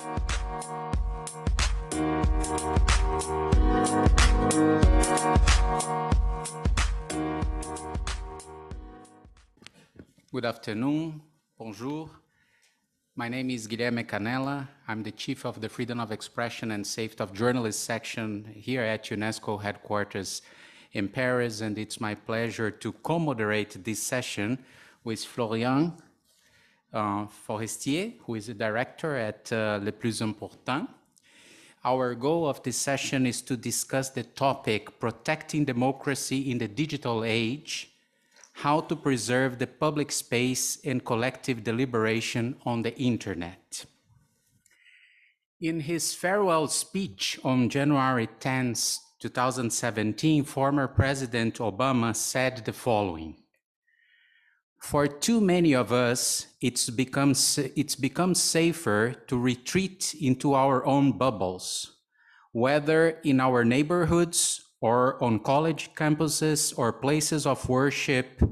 Good afternoon. Bonjour. My name is Guilherme Canella. I'm the chief of the Freedom of Expression and Safety of Journalists section here at UNESCO headquarters in Paris, and it's my pleasure to co-moderate this session with Florian uh, Forestier, who is the director at uh, Le Plus Important. Our goal of this session is to discuss the topic protecting democracy in the digital age how to preserve the public space and collective deliberation on the internet. In his farewell speech on January 10, 2017, former President Obama said the following For too many of us, it's become, it's become safer to retreat into our own bubbles, whether in our neighborhoods or on college campuses or places of worship,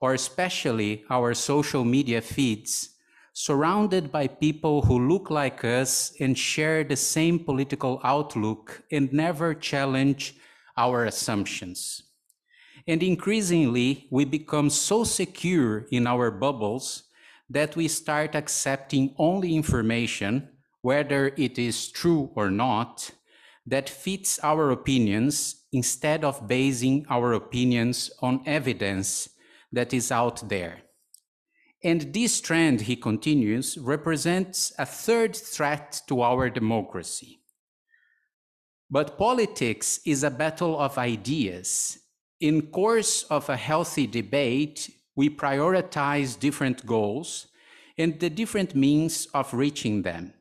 or especially our social media feeds, surrounded by people who look like us and share the same political outlook and never challenge our assumptions. And increasingly, we become so secure in our bubbles that we start accepting only information, whether it is true or not, that fits our opinions instead of basing our opinions on evidence that is out there. And this trend, he continues, represents a third threat to our democracy. But politics is a battle of ideas. In course of a healthy debate, we prioritize different goals and the different means of reaching them.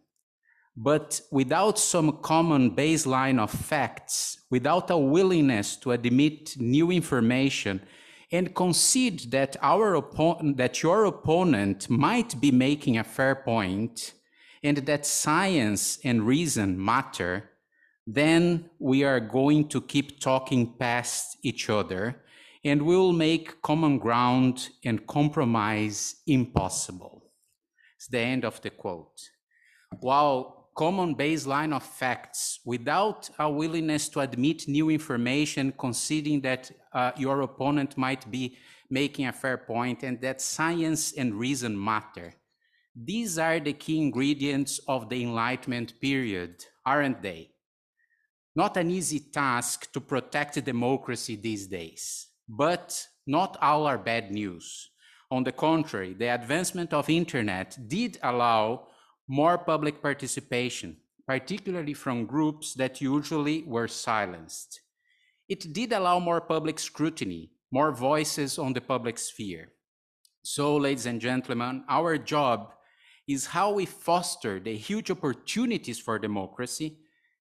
But without some common baseline of facts, without a willingness to admit new information and concede that our opponent, that your opponent might be making a fair point and that science and reason matter, then we are going to keep talking past each other and we'll make common ground and compromise impossible. It's the end of the quote. While common baseline of facts without a willingness to admit new information, conceding that uh, your opponent might be making a fair point and that science and reason matter. These are the key ingredients of the Enlightenment period, aren't they? Not an easy task to protect democracy these days, but not all are bad news. On the contrary, the advancement of internet did allow more public participation, particularly from groups that usually were silenced. It did allow more public scrutiny, more voices on the public sphere. So, ladies and gentlemen, our job is how we foster the huge opportunities for democracy,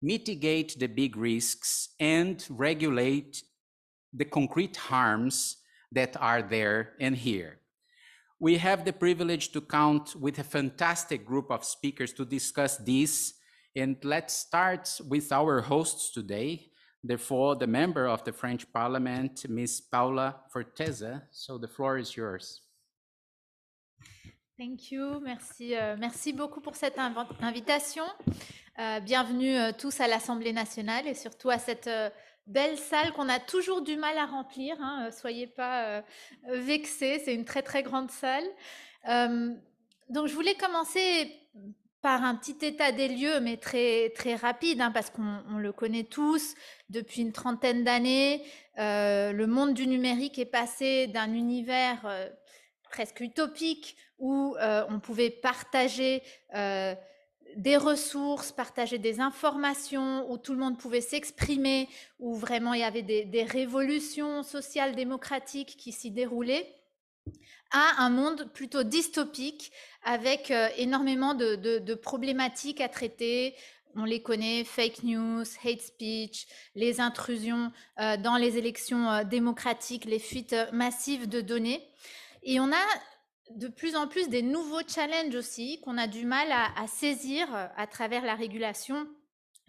mitigate the big risks, and regulate the concrete harms that are there and here. We have the privilege to count with a fantastic group of speakers to discuss this. And let's start with our hosts today. Therefore, the member of the French Parliament, Ms. Paula Forteza. So the floor is yours. Thank you. Merci, euh, merci beaucoup pour cette invitation. Euh, bienvenue euh, tous à l'Assemblée nationale et surtout à cette belle salle qu'on a toujours du mal à remplir. Hein, soyez pas vexés, c'est une très très grande salle. Donc je voulais commencer par un petit état des lieux, mais très très rapide, hein, parce qu'on le connaît tous depuis une trentaine d'années. le monde du numérique est passé d'un univers presque utopique où on pouvait partager des ressources, partager des informations, où tout le monde pouvait s'exprimer, où vraiment il y avait des, révolutions sociales démocratiques qui s'y déroulaient, à un monde plutôt dystopique avec euh, énormément de, problématiques à traiter. On les connaît, fake news, hate speech, les intrusions euh, dans les élections euh, démocratiques, les fuites massives de données. Et on a de plus en plus des nouveaux challenges aussi qu'on a du mal à, saisir euh, à travers la régulation.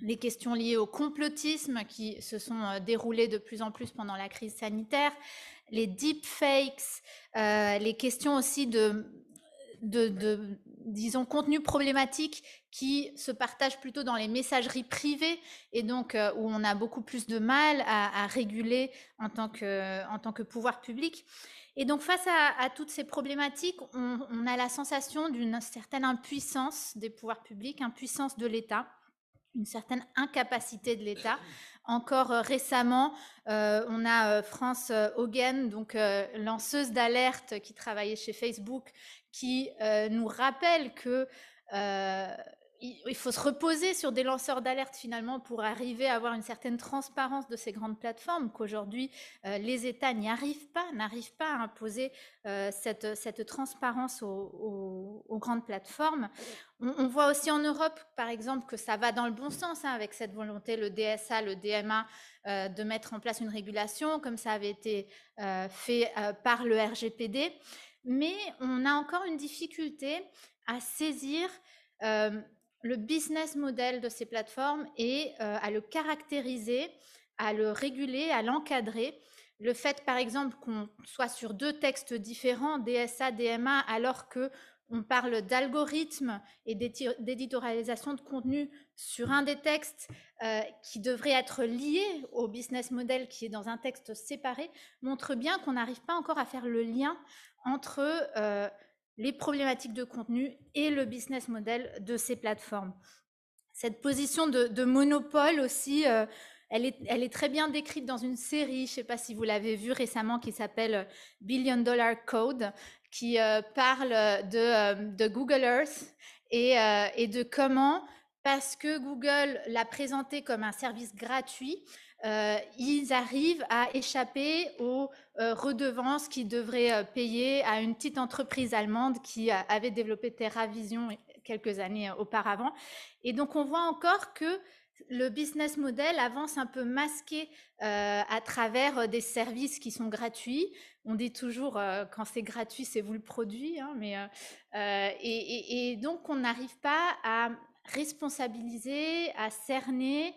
Les questions liées au complotisme qui se sont euh, déroulées de plus en plus pendant la crise sanitaire, les deepfakes, euh, les questions aussi de, disons, contenus problématiques qui se partagent plutôt dans les messageries privées et donc où on a beaucoup plus de mal à, réguler en tant, que, en tant que pouvoir public. Et donc face à, toutes ces problématiques, on, a la sensation d'une certaine impuissance des pouvoirs publics, impuissance de l'État une certaine incapacité de l'État. Encore euh, récemment, euh, on a euh, France Hogan, donc lanceuse d'alerte qui travaillait chez Facebook, qui nous rappelle que il faut se reposer sur des lanceurs d'alerte finalement pour arriver à avoir une certaine transparence de ces grandes plateformes qu'aujourd'hui euh, les États n'y arrivent pas, n'arrivent pas à imposer euh, cette, cette, transparence aux, grandes plateformes. On, voit aussi en Europe, par exemple, que ça va dans le bon sens hein, avec cette volonté, le DSA, le DMA, euh, de mettre en place une régulation, comme ça avait été fait par le RGPD. Mais on a encore une difficulté à saisir le business model de ces plateformes et euh, à le caractériser, à le réguler, à l'encadrer. Le fait, par exemple, qu'on soit sur deux textes différents, DSA, DMA, alors que on parle d'algorithmes et d'éditorialisation de contenu sur un des textes euh, qui devrait être lié au business model qui est dans un texte séparé, montre bien qu'on n'arrive pas encore à faire le lien entre euh, les problématiques de contenu et le business model de ces plateformes. Cette position de, monopole aussi, euh, elle, est, très bien décrite dans une série, je ne sais pas si vous l'avez vue récemment, qui s'appelle Billion Dollar Code, qui euh, parle de, euh, de, Google Earth et de comment, parce que Google l'a présenté comme un service gratuit, euh, ils arrivent à échapper aux euh, redevances qu'ils devraient euh, payer à une petite entreprise allemande qui avait développé TerraVision quelques années auparavant. Et donc on voit encore que le business model avance un peu masqué à travers des services qui sont gratuits. On dit toujours quand c'est gratuit, c'est vous le produit, hein, mais et, donc on n'arrive pas à responsabiliser, à cerner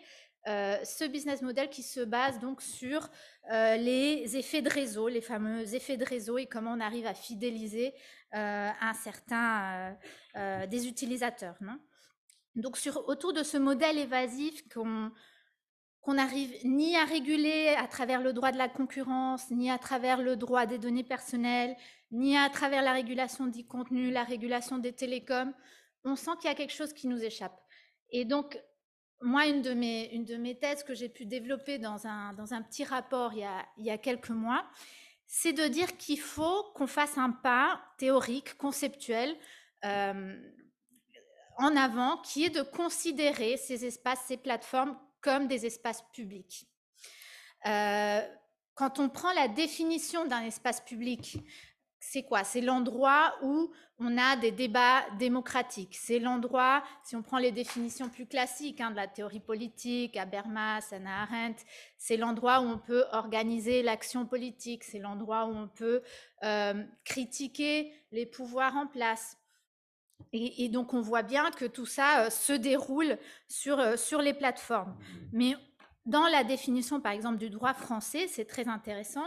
euh, ce business model qui se base donc sur euh, les effets de réseau, les fameux effets de réseau et comment on arrive à fidéliser euh, un certain des utilisateurs. Donc autour de ce modèle évasif qu'on qu'on n'arrive ni à réguler à travers le droit de la concurrence, ni à travers le droit des données personnelles, ni à travers la régulation du contenu, la régulation des télécoms, on sent qu'il y a quelque chose qui nous échappe. Et donc, moi, une de mes, thèses que j'ai pu développer dans un, petit rapport il y a, il y a quelques mois, c'est de dire qu'il faut qu'on fasse un pas théorique, conceptuel, euh, en avant, qui est de considérer ces espaces, ces plateformes comme des espaces publics. Euh, quand on prend la définition d'un espace public, c'est quoi? C'est l'endroit où on a des débats démocratiques. C'est l'endroit, si on prend les définitions plus classiques hein, de la théorie politique, Habermas, Hannah Arendt, c'est l'endroit où on peut organiser l'action politique, c'est l'endroit où on peut euh, critiquer les pouvoirs en place. Et, donc on voit bien que tout ça euh, se déroule sur, euh, sur les plateformes. Mais dans la définition, par exemple, du droit français, c'est très intéressant.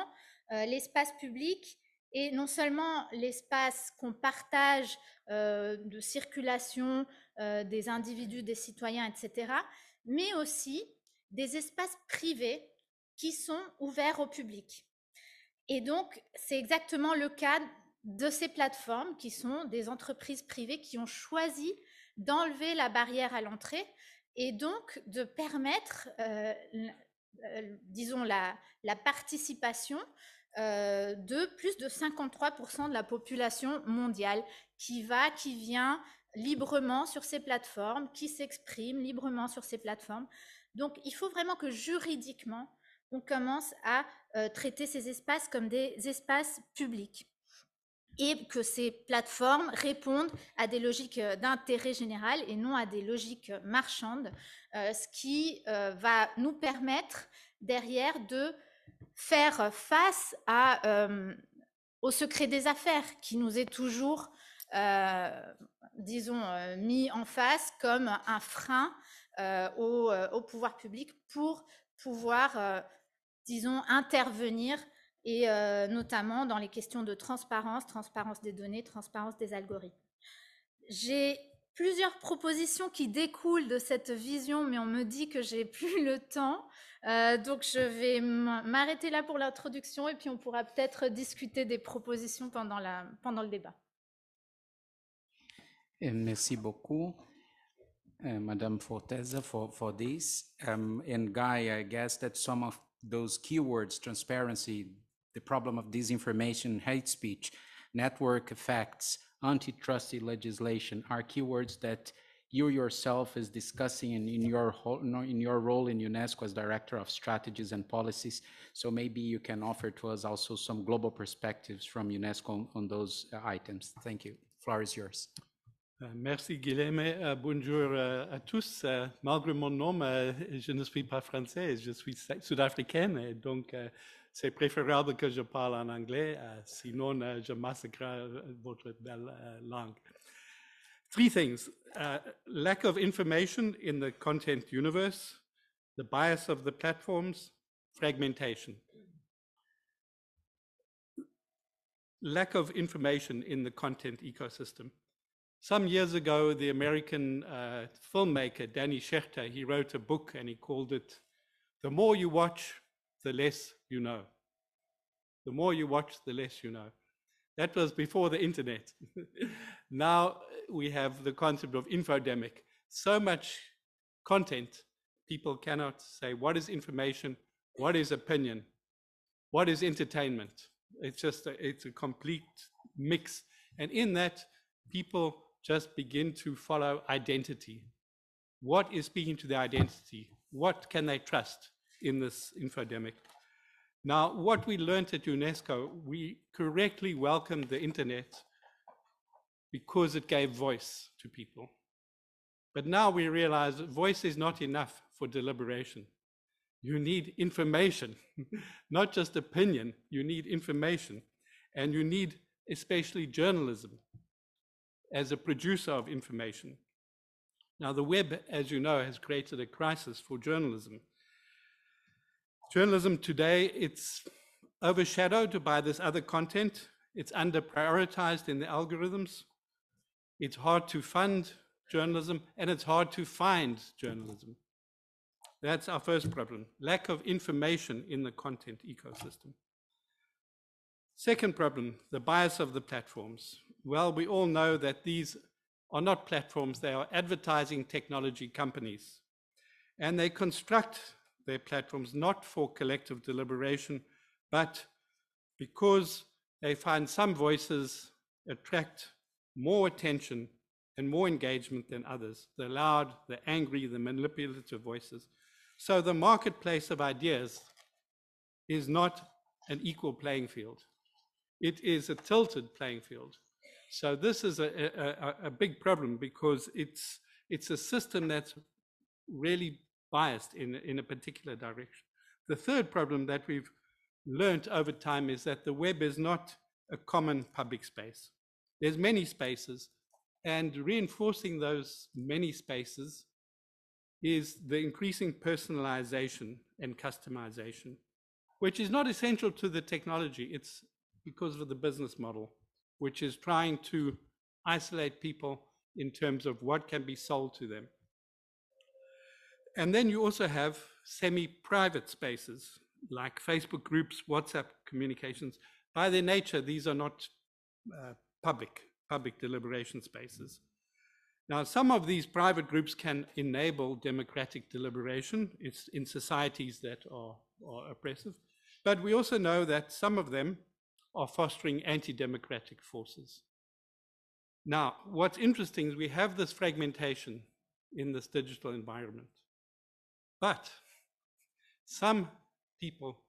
L'espace public, et non seulement l'espace qu'on partage euh, de circulation euh, des individus, des citoyens, etc., mais aussi des espaces privés qui sont ouverts au public. Et donc, c'est exactement le cas de ces plateformes qui sont des entreprises privées qui ont choisi d'enlever la barrière à l'entrée et donc de permettre, euh, disons, la, la participation euh, de plus de 53% de la population mondiale qui va, qui vient librement sur ces plateformes, qui s'exprime librement sur ces plateformes. Donc, il faut vraiment que juridiquement, on commence à euh, traiter ces espaces comme des espaces publics et que ces plateformes répondent à des logiques euh, d'intérêt général et non à des logiques marchandes, ce qui va nous permettre derrière de faire face au secret des affaires qui nous est toujours, disons, mis en face comme un frein au, pouvoir public pour pouvoir, disons, intervenir et notamment dans les questions de transparence, transparence des données, transparence des algorithmes. J'ai plusieurs propositions qui découlent de cette vision, mais on me dit que j'ai plus le temps. Euh, donc, je vais m'arrêter là pour l'introduction et puis on pourra peut-être discuter des propositions pendant, pendant le débat. Et merci beaucoup, uh, Madame Forteza, for, for this. Um, and Guy, I guess that some of those keywords, transparency, the problem of disinformation, hate speech, network effects, antitrust legislation are keywords that you yourself is discussing in, in your in your role in UNESCO as director of strategies and policies. So maybe you can offer to us also some global perspectives from UNESCO on, on those uh, items. Thank you. Floor is yours. Uh, merci Guilhem. Uh, bonjour uh, à tous. Uh, malgré mon nom, uh, je ne suis pas français, je suis sud-africain et donc c'est préférable que je parle en anglais, sinon je massacre votre belle langue. Three things. Uh, lack of information in the content universe, the bias of the platforms, fragmentation. Lack of information in the content ecosystem. Some years ago, the American uh, filmmaker Danny Schechter, he wrote a book and he called it, The More You Watch, The Less You Know. The more you watch, the less you know. That was before the internet. now we have the concept of infodemic. So much content, people cannot say what is information, what is opinion, what is entertainment. It's just a, it's a complete mix. And in that, people just begin to follow identity. What is speaking to their identity? What can they trust in this infodemic? Now, what we learned at UNESCO, we correctly welcomed the internet because it gave voice to people. But now we realize that voice is not enough for deliberation. You need information, not just opinion. You need information. And you need especially journalism as a producer of information. Now, the web, as you know, has created a crisis for journalism. Journalism today, it's overshadowed by this other content. It's under prioritized in the algorithms. It's hard to fund journalism and it's hard to find journalism. That's our first problem, lack of information in the content ecosystem. Second problem, the bias of the platforms. Well, we all know that these are not platforms, they are advertising technology companies. And they construct their platforms not for collective deliberation, but because they find some voices attract more attention and more engagement than others the loud, the angry, the manipulative voices. So the marketplace of ideas is not an equal playing field, it is a tilted playing field. So this is a, a, a big problem because it's, it's a system that's really biased in, in a particular direction. The third problem that we've learned over time is that the web is not a common public space. There's many spaces, and reinforcing those many spaces is the increasing personalization and customization, which is not essential to the technology. It's because of the business model, which is trying to isolate people in terms of what can be sold to them. And then you also have semi-private spaces like Facebook groups, WhatsApp communications. By their nature, these are not uh, public, public deliberation spaces. Now, some of these private groups can enable democratic deliberation in societies that are, are oppressive. But we also know that some of them are fostering anti-democratic forces. Now, what's interesting is we have this fragmentation in this digital environment. But some people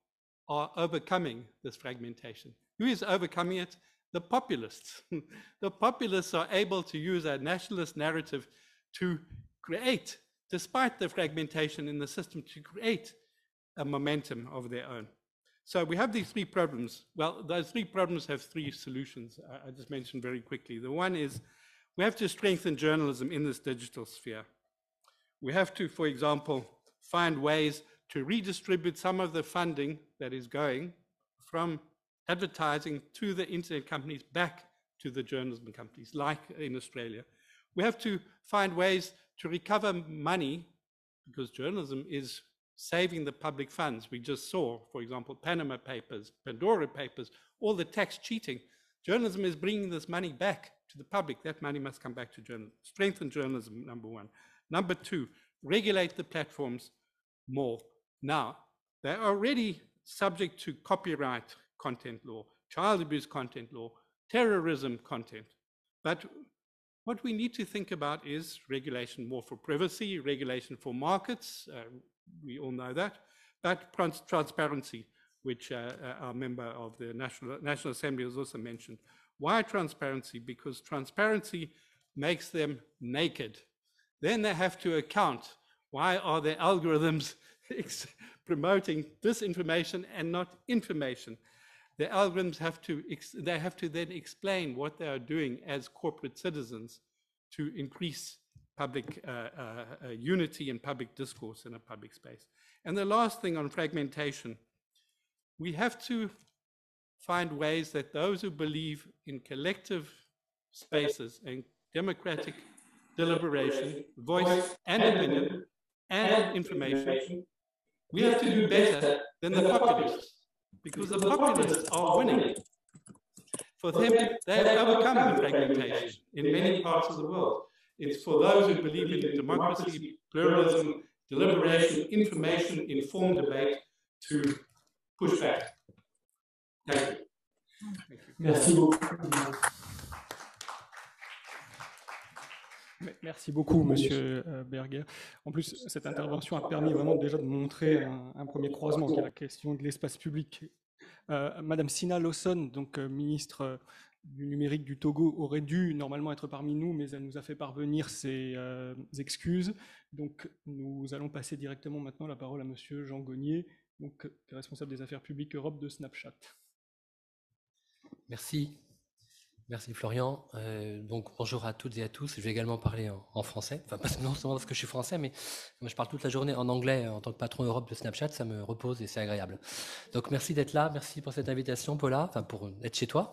are overcoming this fragmentation. Who is overcoming it? The populists. the populists are able to use a nationalist narrative to create, despite the fragmentation in the system, to create a momentum of their own. So we have these three problems. Well, those three problems have three solutions. I, I just mentioned very quickly. The one is we have to strengthen journalism in this digital sphere. We have to, for example, find ways to redistribute some of the funding that is going from advertising to the internet companies back to the journalism companies, like in Australia. We have to find ways to recover money because journalism is saving the public funds. We just saw, for example, Panama Papers, Pandora Papers, all the tax cheating. Journalism is bringing this money back to the public. That money must come back to journalism. Strengthen journalism, number one. Number two, regulate the platforms more. Now, they're already subject to copyright content law, child abuse content law, terrorism content. But what we need to think about is regulation more for privacy, regulation for markets. Uh, we all know that, but trans transparency, which uh, uh, our member of the National, National Assembly has also mentioned. Why transparency? Because transparency makes them naked. Then they have to account. Why are their algorithms promoting disinformation and not information? The algorithms have to, they have to then explain what they are doing as corporate citizens to increase public uh, uh, uh, unity and public discourse in a public space. And the last thing on fragmentation, we have to find ways that those who believe in collective spaces and democratic deliberation, voice and opinion and information, we have to do better than the populists because the populists are winning. For them, they have overcome fragmentation in many parts of the world. It's for those who believe in democracy, pluralism, deliberation, information, informed debate to push back. Thank you. Merci beaucoup. Merci beaucoup, Monsieur euh, Berger. En plus, cette intervention a permis vraiment déjà de montrer un, premier croisement, qui est la question de l'espace public. Euh, Madame Sina Lawson, donc euh, ministre du numérique du Togo, aurait dû normalement être parmi nous, mais elle nous a fait parvenir ses excuses. Donc, nous allons passer directement maintenant la parole à Monsieur Jean Gognier, donc responsable des affaires publiques Europe de Snapchat. Merci. Merci Florian. Euh, donc bonjour à toutes et à tous. Je vais également parler en, français. Enfin, pas seulement parce que je suis français, mais je parle toute la journée en anglais en tant que patron Europe de Snapchat, ça me repose et c'est agréable. Donc merci d'être là, merci pour cette invitation, Paula, enfin pour être chez toi.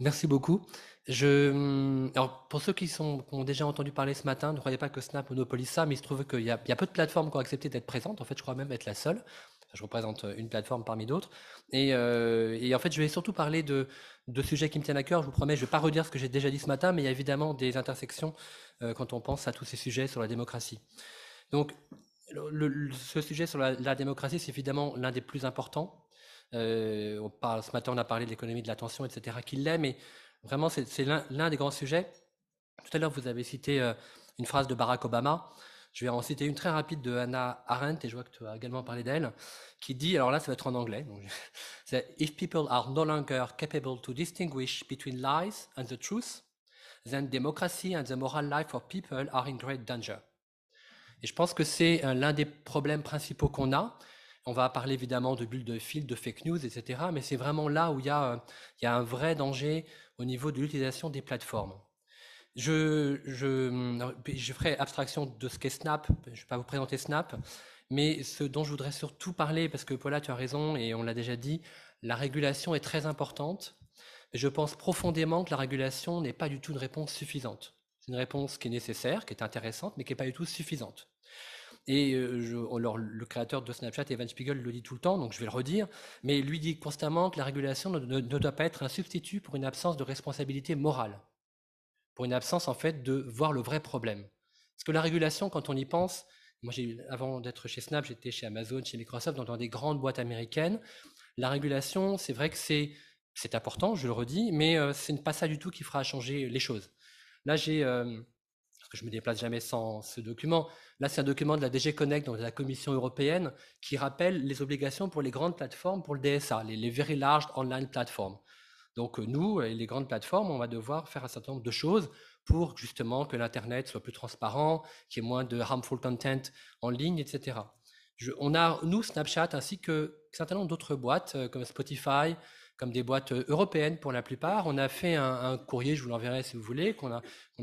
Merci beaucoup. Je, alors pour ceux qui, sont, qui ont déjà entendu parler ce matin, ne croyez pas que Snap monopolise ça, mais il se trouve qu'il y, y, a peu de plateformes qui ont accepté d'être présentes. En fait, je crois même être la seule je représente euh, une plateforme parmi d'autres. Euh, et, en fait, je vais surtout parler de, sujets qui me tiennent à cœur. Je vous promets, je ne vais pas redire ce que j'ai déjà dit ce matin, mais il y a évidemment des intersections euh, quand on pense à tous ces sujets sur la démocratie. Donc, ce sujet sur la, démocratie, c'est évidemment l'un des plus importants. ce matin, on a parlé de l'économie de l'attention, etc., qui l'est, mais vraiment, c'est l'un des grands sujets. Tout à l'heure, vous avez cité une phrase de Barack Obama. Je vais en citer une très rapide de Hannah Arendt, et je vois que tu as également parlé d'elle, qui dit, alors là ça va être en anglais, c'est If people are no longer capable to distinguish between lies and the truth, then democracy and the moral life of people are in great danger. Et je pense que c'est euh, l'un des problèmes principaux qu'on a. On va parler évidemment de bulles de fil, de fake news, etc. Mais c'est vraiment là où il y, a, euh, il y a un vrai danger au niveau de l'utilisation des plateformes. Je, je, ferai abstraction de ce qu'est Snap. Je ne vais pas vous présenter Snap. Mais ce dont je voudrais surtout parler, parce que Paula, tu as raison, et on l'a déjà dit, la régulation est très importante. Je pense profondément que la régulation n'est pas du tout une réponse suffisante. C'est une réponse qui est nécessaire, qui est intéressante, mais qui n'est pas du tout suffisante. Et euh, je, le créateur de Snapchat, Evan Spiegel, le dit tout le temps, donc je vais le redire, mais lui dit constamment que la régulation ne doit pas être un substitut pour une absence de responsabilité morale pour une absence en fait de voir le vrai problème. Parce que la régulation, quand on y pense, moi avant d'être chez Snap, j'étais chez Amazon, chez Microsoft, dans, des grandes boîtes américaines. La régulation, c'est vrai que c'est important, je le redis, mais euh, ce n'est pas ça du tout qui fera changer les choses. Là, j'ai euh, parce que je me déplace jamais sans ce document. Là, c'est un document de la DG Connect, donc de la Commission européenne, qui rappelle les obligations pour les grandes plateformes pour le DSA, les Very Large Online Platforms. Donc euh, nous, les grandes plateformes, on va devoir faire un certain nombre de choses pour justement que l'Internet soit plus transparent, qu'il y ait moins de harmful content en ligne, etc. on a, nous, Snapchat, ainsi que un certain nombre d'autres boîtes, euh, comme Spotify, comme des boîtes euh, européennes pour la plupart. On a fait un, courrier, je vous l'enverrai si vous voulez, qu'on a,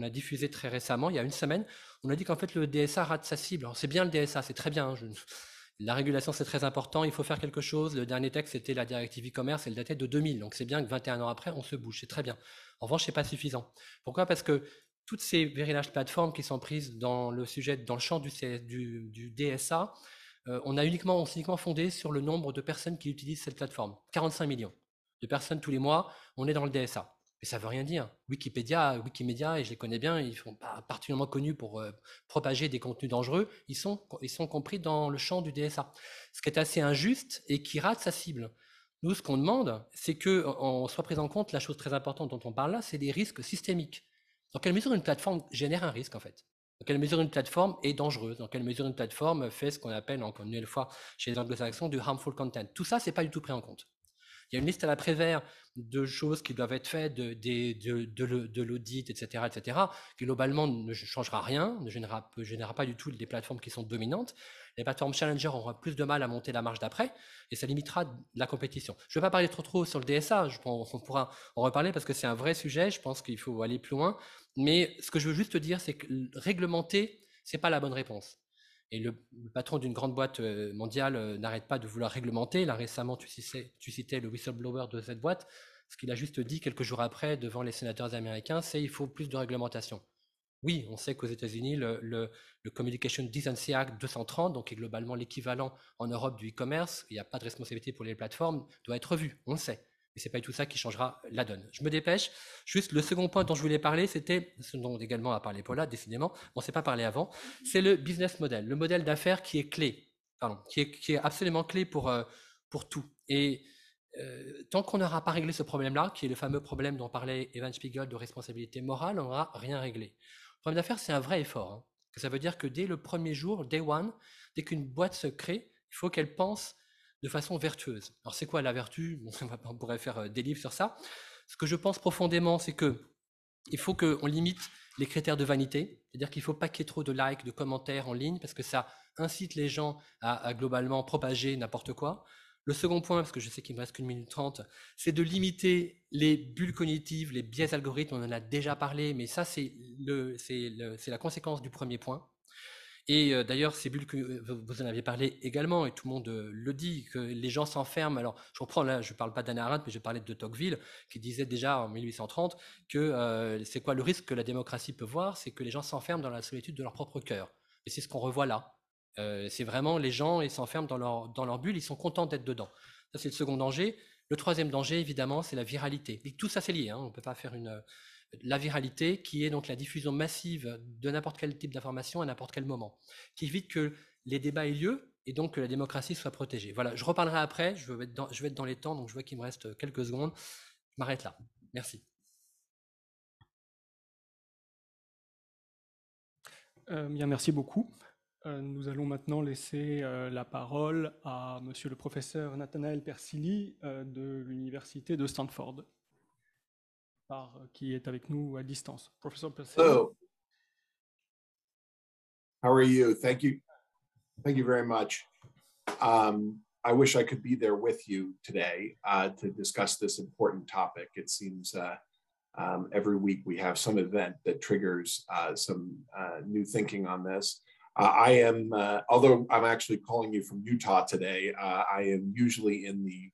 diffusé très récemment, il y a une semaine. On a dit qu'en fait, le DSA rate sa cible. C'est bien le DSA, c'est très bien. Hein, la régulation, c'est très important, il faut faire quelque chose. Le dernier texte, c'était la directive e-commerce, elle datait de 2000. Donc c'est bien que 21 ans après, on se bouge, c'est très bien. En revanche, c'est pas suffisant. Pourquoi? Parce que toutes ces very plateformes qui sont prises dans le sujet, dans le champ du, du, DSA, euh, on a uniquement, on s'est uniquement fondé sur le nombre de personnes qui utilisent cette plateforme. 45 millions de personnes tous les mois, on est dans le DSA. Mais ça veut rien dire. Wikipédia, Wikimedia, et je les connais bien, ils sont pas particulièrement connus pour euh, propager des contenus dangereux. Ils sont, ils sont compris dans le champ du DSA. Ce qui est assez injuste et qui rate sa cible. Nous, ce qu'on demande, c'est qu'on soit pris en compte la chose très importante dont on parle là, c'est les risques systémiques. Dans quelle mesure une plateforme génère un risque, en fait? Dans quelle mesure une plateforme est dangereuse? Dans quelle mesure une plateforme fait ce qu'on appelle, encore une fois, chez les anglo-saxons, du harmful content? Tout ça, c'est pas du tout pris en compte. Il y a une liste à la Prévert de choses qui doivent être faites, de, l'audit, etc., etc., qui globalement ne changera rien, ne générera, générera pas du tout des plateformes qui sont dominantes. Les plateformes challenger auront plus de mal à monter la marge d'après et ça limitera la compétition. Je ne vais pas parler trop trop sur le DSA, on, on pourra en reparler parce que c'est un vrai sujet, je pense qu'il faut aller plus loin. Mais ce que je veux juste dire, c'est que réglementer, ce n'est pas la bonne réponse. Et le, patron d'une grande boîte euh, mondiale euh, n'arrête pas de vouloir réglementer. Là, récemment, tu citais, le whistleblower de cette boîte. Ce qu'il a juste dit quelques jours après devant les sénateurs américains, c'est qu'il faut plus de réglementation. Oui, on sait qu'aux États-Unis, le, le, Communication Decency Act 230, donc qui est globalement l'équivalent en Europe du e-commerce, il n'y a pas de responsabilité pour les plateformes, doit être revu, on le sait. Mais ce n'est pas tout ça qui changera la donne. Je me dépêche. Juste le second point dont je voulais parler, c'était, ce dont également a parlé Paula, décidément, on ne s'est pas parlé avant, c'est le business model, le modèle d'affaires qui est clé, pardon, qui est, qui est absolument clé pour, euh, pour tout. Et euh, tant qu'on n'aura pas réglé ce problème-là, qui est le fameux problème dont parlait Evan Spiegel de responsabilité morale, on n'aura rien réglé. Le problème d'affaires, c'est un vrai effort. Hein. Ça veut dire que dès le premier jour, day one, dès qu'une boîte se crée, il faut qu'elle pense de façon vertueuse. Alors c'est quoi la vertu? On pourrait faire euh, des livres sur ça. Ce que je pense profondément, c'est que il faut qu'on limite les critères de vanité, c'est-à-dire qu'il ne faut pas qu'il y ait trop de likes, de commentaires en ligne, parce que ça incite les gens à, globalement propager n'importe quoi. Le second point, parce que je sais qu'il me reste qu'une minute trente, c'est de limiter les bulles cognitives, les biais algorithmes, on en a déjà parlé, mais ça c'est la conséquence du premier point. Et d'ailleurs, ces bulles que vous en avez parlé également, et tout le monde le dit, que les gens s'enferment. Alors, je reprends là, je ne parle pas d'Anna Arendt, mais je parlais de Tocqueville, qui disait déjà en 1830 que c'est quoi le risque que la démocratie peut voir? C'est que les gens s'enferment dans la solitude de leur propre cœur. Et c'est ce qu'on revoit là. c'est vraiment les gens, ils s'enferment dans leur, dans leur bulle, ils sont contents d'être dedans. Ça, c'est le second danger. Le troisième danger, évidemment, c'est la viralité. Et tout ça, c'est lié. Hein. On ne peut pas faire une, la viralité, qui est donc la diffusion massive de n'importe quel type d'information à n'importe quel moment, qui évite que les débats aient lieu et donc que la démocratie soit protégée. Voilà, je reparlerai après, je dans, vais être dans les temps, donc je vois qu'il me reste quelques secondes. Je m'arrête là. Merci. Euh, bien, merci beaucoup. Euh, nous allons maintenant laisser euh, la parole à monsieur le professeur Nathanaël Persili de l'Université de Stanford. Par, euh, qui est avec nous à distance. Professor Hello. How are you? Thank you. Thank you very much. Um, I wish I could be there with you today uh, to discuss this important topic. It seems uh, um, every week we have some event that triggers uh, some uh, new thinking on this. Uh, I am, uh, although I'm actually calling you from Utah today, I am usually in the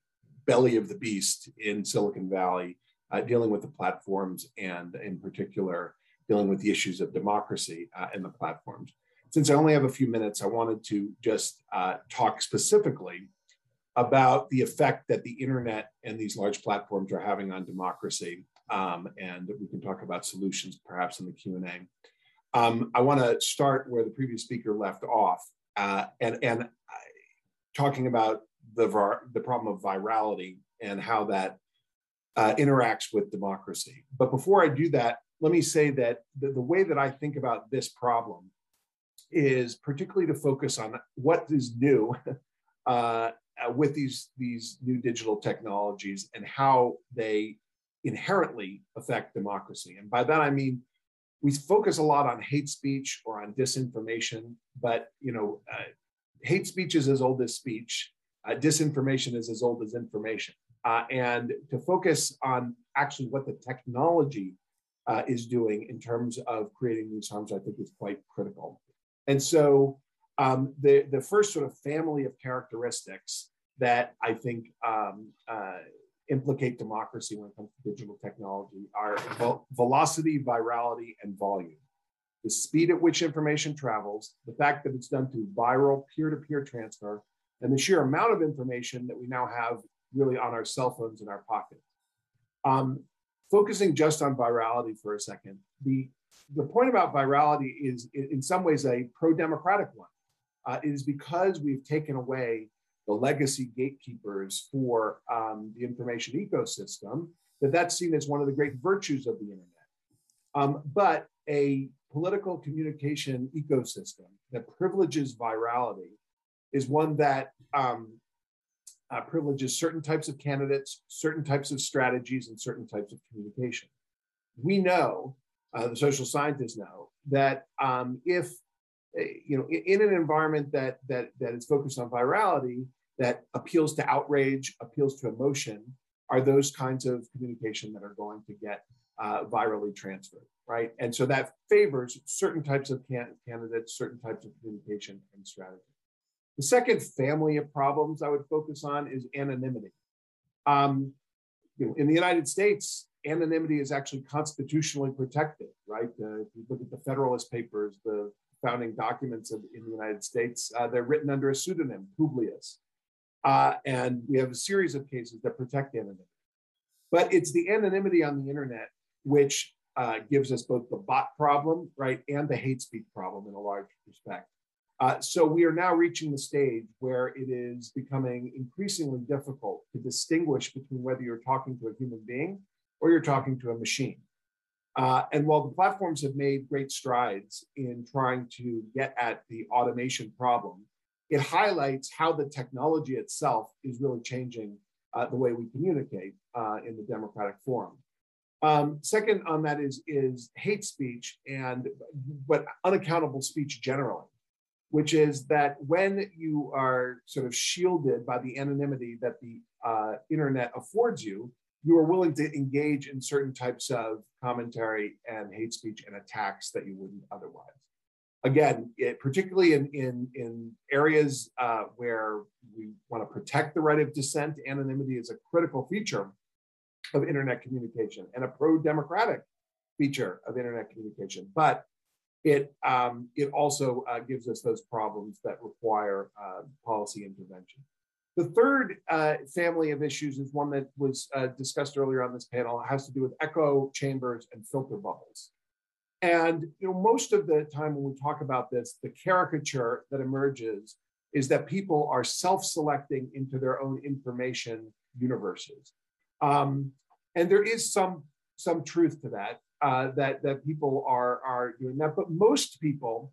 belly of the beast in Silicon Valley uh, dealing with the platforms and in particular dealing with the issues of democracy uh, in the platforms. Since I only have a few minutes, I wanted to just uh, talk specifically about the effect that the internet and these large platforms are having on democracy. Um, and we can talk about solutions perhaps in the Q&A. Um, I want to start where the previous speaker left off uh, and, and talking about the, the problem of virality and how that uh, interacts with democracy. But before I do that, let me say that the, the way that I think about this problem is particularly to focus on what is new uh, with these, these new digital technologies and how they inherently affect democracy. And by that I mean we focus a lot on hate speech or on disinformation, but you know, uh, hate speech is as old as speech. Uh, disinformation is as old as information uh, and to focus on actually what the technology uh, is doing in terms of creating these harms, I think is quite critical. And so um, the, the first sort of family of characteristics that I think um, uh, implicate democracy when it comes to digital technology are velocity, virality, and volume. The speed at which information travels, the fact that it's done through viral peer-to-peer transfer, and the sheer amount of information that we now have really on our cell phones in our pockets. Um, focusing just on virality for a second, the, the point about virality is in some ways a pro-democratic one. Uh, it is because we've taken away the legacy gatekeepers for um, the information ecosystem that that's seen as one of the great virtues of the internet. Um, but a political communication ecosystem that privileges virality is one that um, uh, privileges certain types of candidates, certain types of strategies, and certain types of communication. We know, uh, the social scientists know, that um, if eh, you know, in an environment that that that is focused on virality, that appeals to outrage, appeals to emotion, are those kinds of communication that are going to get uh, virally transferred, right? And so that favors certain types of can- candidates, certain types of communication and strategy. The second family of problems I would focus on is anonymity. Um, you know, in the United States, anonymity is actually constitutionally protected, right? Uh, if you look at the Federalist Papers, the founding documents of, in the United States, uh, they're written under a pseudonym, Publius. Uh, and we have a series of cases that protect anonymity. But it's the anonymity on the internet which uh, gives us both the bot problem, right, and the hate speech problem in a large respect. Uh, so we are now reaching the stage where it is becoming increasingly difficult to distinguish between whether you're talking to a human being or you're talking to a machine. Uh, and while the platforms have made great strides in trying to get at the automation problem, it highlights how the technology itself is really changing uh, the way we communicate uh, in the democratic forum. Um, second on that is, is hate speech and but unaccountable speech generally which is that when you are sort of shielded by the anonymity that the uh, internet affords you, you are willing to engage in certain types of commentary and hate speech and attacks that you wouldn't otherwise. Again, it, particularly in, in, in areas uh, where we want to protect the right of dissent, anonymity is a critical feature of internet communication and a pro-democratic feature of internet communication. But it, um, it also uh, gives us those problems that require uh, policy intervention. The third uh, family of issues is one that was uh, discussed earlier on this panel. It has to do with echo chambers and filter bubbles. And you know, most of the time when we talk about this, the caricature that emerges is that people are self-selecting into their own information universes. Um, and there is some, some truth to that uh, that that people are are doing that. But most people,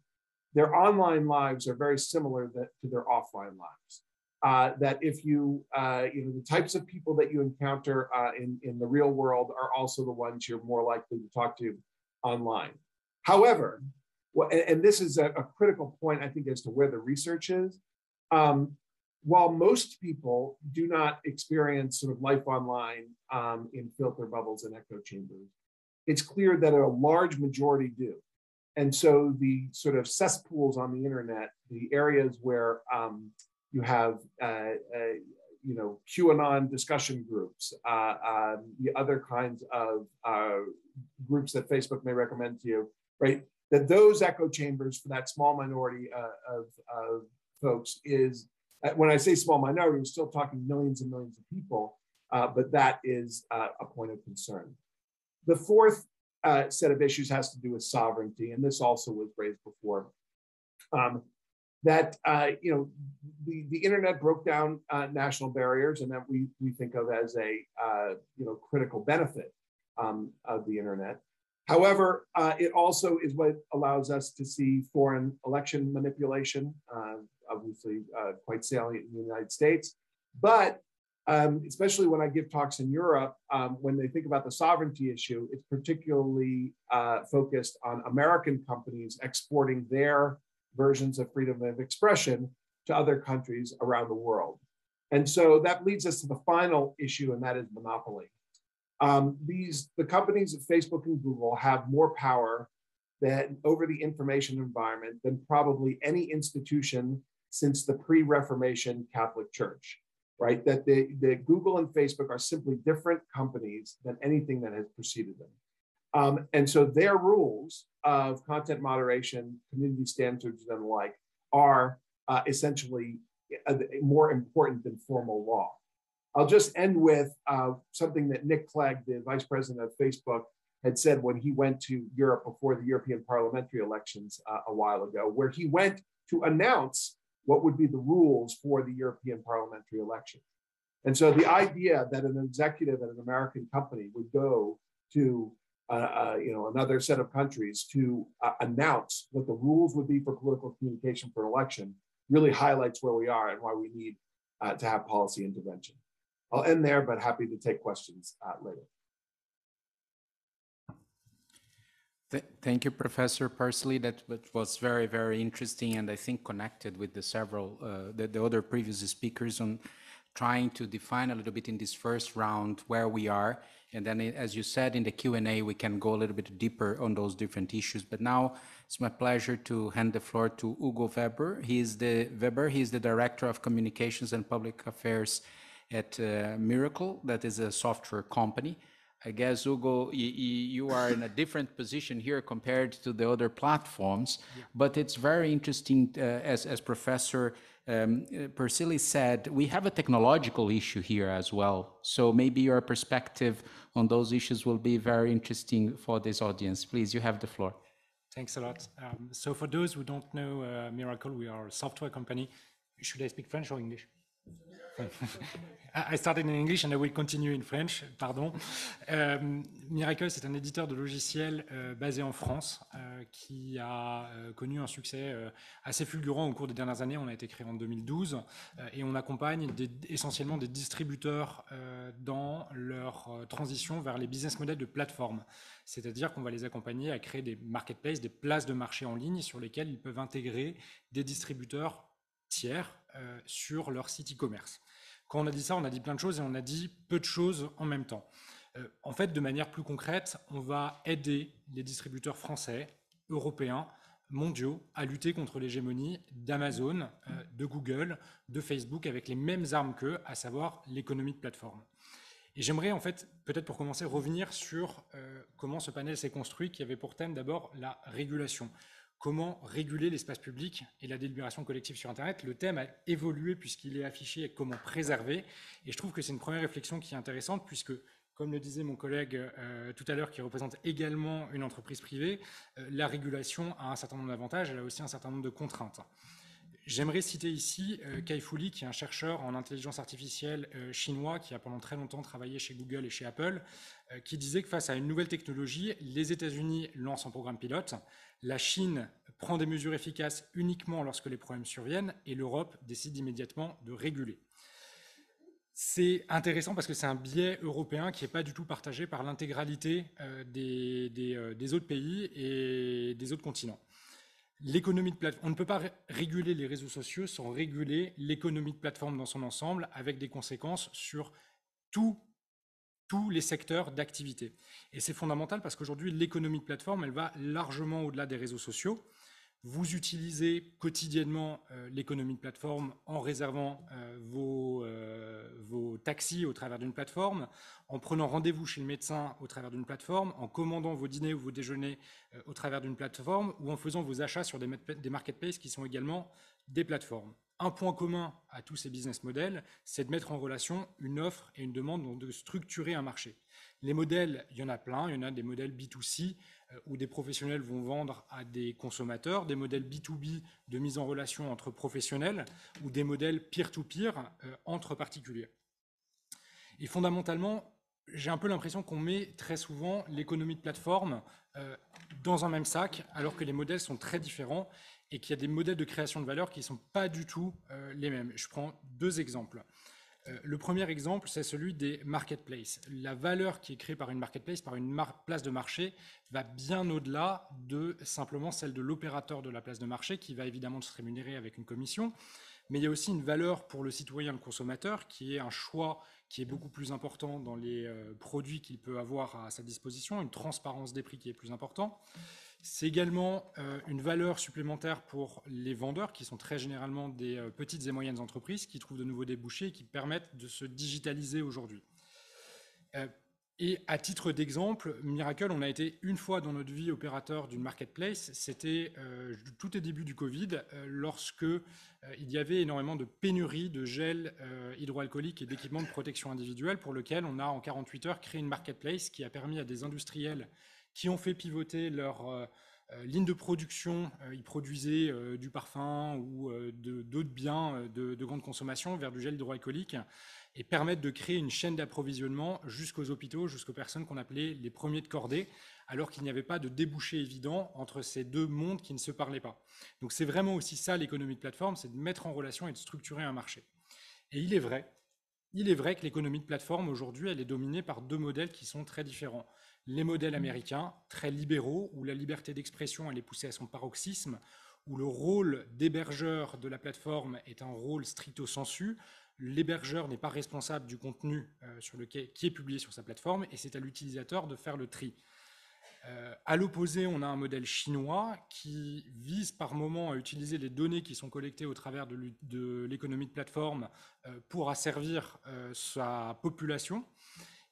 their online lives are very similar that, to their offline lives. Uh, that if you uh, you know the types of people that you encounter uh, in in the real world are also the ones you're more likely to talk to online. However, well, and, and this is a, a, critical point I think as to where the research is. Um, while most people do not experience sort of life online um, in filter bubbles and echo chambers, it's clear that a large majority do. And so the sort of cesspools on the internet, the areas where um, you have, uh, uh, you know, QAnon discussion groups, uh, um, the other kinds of uh, groups that Facebook may recommend to you, right? That those echo chambers for that small minority uh, of, of folks is, uh, when I say small minority, we're still talking millions and millions of people, but that is a point of concern. The fourth uh, set of issues has to do with sovereignty, and this also was raised before. Um, that uh, you know the, the internet broke down uh, national barriers, and that we we think of as a uh, you know critical benefit um, of the internet. However, uh, it also is what allows us to see foreign election manipulation, uh, obviously quite salient in the United States, but um, especially when I give talks in Europe, um, when they think about the sovereignty issue, it's particularly uh, focused on American companies exporting their versions of freedom of expression to other countries around the world. And so that leads us to the final issue, and that is monopoly. Um, these the companies of Facebook and Google have more power than over the information environment than probably any institution since the pre-Reformation Catholic Church. Right? That they, that Google and Facebook are simply different companies than anything that has preceded them. Um, and so their rules of content moderation, community standards, and the like are uh, essentially uh, more important than formal law. I'll just end with uh, something that Nick Clegg, the vice president of Facebook, had said when he went to Europe before the European parliamentary elections uh, a while ago, where he went to announce what would be the rules for the European parliamentary election. And so the idea that an executive at an American company would go to uh, uh, you know another set of countries to uh, announce what the rules would be for political communication for an election really highlights where we are and why we need uh, to have policy intervention. I'll end there, but happy to take questions uh, later. Th thank you, Professor Parsley. That was very, very interesting, and I think connected with the several, uh, the, the other previous speakers on trying to define a little bit in this first round where we are. And then, as you said in the Q&A, we can go a little bit deeper on those different issues. But now it's my pleasure to hand the floor to Hugo Weber. He is the Weber. He is the Director of Communications and Public Affairs at uh, Miracle, that is a software company. I guess, Hugo, you are in a different position here compared to the other platforms, yeah. but it's very interesting, uh, as, as Professor um, Persili said, we have a technological issue here as well. So maybe your perspective on those issues will be very interesting for this audience. Please, you have the floor. Thanks a lot. Um, so for those who don't know uh, Miracle, we are a software company. Should I speak French or English? I started in English and I will continue in French, pardon. Euh, Miracle, c'est un éditeur de logiciels euh, basé en France euh, qui a connu un succès assez fulgurant au cours des dernières années. On a été créé en 2012 et on accompagne essentiellement des distributeurs dans leur transition vers les business models de plateforme. C'est-à-dire qu'on va les accompagner à créer des marketplaces, des places de marché en ligne sur lesquelles ils peuvent intégrer des distributeurs tiers sur leur site e-commerce. Quand on a dit ça, on a dit plein de choses et on a dit peu de choses en même temps. Euh, en fait, de manière plus concrète, on va aider les distributeurs français, européens, mondiaux à lutter contre l'hégémonie d'Amazon, euh, de Google, de Facebook avec les mêmes armes qu'eux, à savoir l'économie de plateforme. Et j'aimerais en fait, peut-être pour commencer, revenir sur euh, comment ce panel s'est construit, qui avait pour thème d'abord la régulation comment réguler l'espace public et la délibération collective sur Internet. Le thème a évolué puisqu'il est affiché comment préserver. Et je trouve que c'est une première réflexion qui est intéressante puisque, comme le disait mon collègue euh, tout à l'heure, qui représente également une entreprise privée, euh, la régulation a un certain nombre d'avantages, elle a aussi un certain nombre de contraintes. J'aimerais citer ici euh, Kai Fu Lee, qui est un chercheur en intelligence artificielle chinois qui a pendant très longtemps travaillé chez Google et chez Apple, qui disait que face à une nouvelle technologie, les États-Unis lancent un programme pilote, la Chine prend des mesures efficaces uniquement lorsque les problèmes surviennent et l'Europe décide immédiatement de réguler. C'est intéressant parce que c'est un biais européen qui n'est pas du tout partagé par l'intégralité des, des, autres pays et des autres continents. L'économie de plateforme, on ne peut pas réguler les réseaux sociaux sans réguler l'économie de plateforme dans son ensemble, avec des conséquences sur tous les secteurs d'activité. Et c'est fondamental parce qu'aujourd'hui, l'économie de plateforme, elle va largement au-delà des réseaux sociaux. Vous utilisez quotidiennement euh, l'économie de plateforme en réservant euh, vos, euh, vos, taxis au travers d'une plateforme, en prenant rendez-vous chez le médecin au travers d'une plateforme, en commandant vos dîners ou vos déjeuners au travers d'une plateforme, ou en faisant vos achats sur des, des marketplaces qui sont également des plateformes. Un point commun à tous ces business models, c'est de mettre en relation une offre et une demande, donc de structurer un marché. Les modèles, il y en a plein, il y en a des modèles B2C, euh, où des professionnels vont vendre à des consommateurs, des modèles B2B de mise en relation entre professionnels ou des modèles peer-to-peer euh, entre particuliers. Et fondamentalement, j'ai un peu l'impression qu'on met très souvent l'économie de plateforme euh, dans un même sac, alors que les modèles sont très différents et qu'il y a des modèles de création de valeur qui ne sont pas du tout les mêmes. Je prends deux exemples. Euh, le premier exemple, c'est celui des marketplaces. La valeur qui est créée par une marketplace, par une place de marché, va bien au-delà de simplement celle de l'opérateur de la place de marché, qui va évidemment se rémunérer avec une commission. Mais il y a aussi une valeur pour le citoyen, le consommateur, qui est un choix qui est beaucoup plus important dans les euh, produits qu'il peut avoir à sa disposition, une transparence des prix qui est plus important. C'est également euh, une valeur supplémentaire pour les vendeurs, qui sont très généralement des euh, petites et moyennes entreprises, qui trouvent de nouveaux débouchés et qui permettent de se digitaliser aujourd'hui. Euh, et à titre d'exemple, Miracle, on a été une fois dans notre vie opérateur d'une marketplace. C'était tout au début du Covid, lorsque il y avait énormément de pénuries de gel hydroalcoolique et d'équipements de protection individuelle, pour lequel on a en 48 heures créé une marketplace qui a permis à des industriels qui ont fait pivoter leur euh, euh, ligne de production. Euh, ils produisaient du parfum ou d'autres biens de, grande consommation vers du gel hydroalcoolique et permettre de créer une chaîne d'approvisionnement jusqu'aux hôpitaux, jusqu'aux personnes qu'on appelait les premiers de cordée, alors qu'il n'y avait pas de débouché évident entre ces deux mondes qui ne se parlaient pas. Donc c'est vraiment aussi ça l'économie de plateforme, c'est de mettre en relation et de structurer un marché. Et il est vrai, il est vrai que l'économie de plateforme aujourd'hui, elle est dominée par deux modèles qui sont très différents les modèles américains, très libéraux, où la liberté d'expression est poussée à son paroxysme, où le rôle d'hébergeur de la plateforme est un rôle stricto sensu. L'hébergeur n'est pas responsable du contenu euh, qui est publié sur sa plateforme et c'est à l'utilisateur de faire le tri. Euh, à l'opposé, on a un modèle chinois qui vise par moment à utiliser les données qui sont collectées au travers de l'économie de plateforme euh, pour asservir sa population.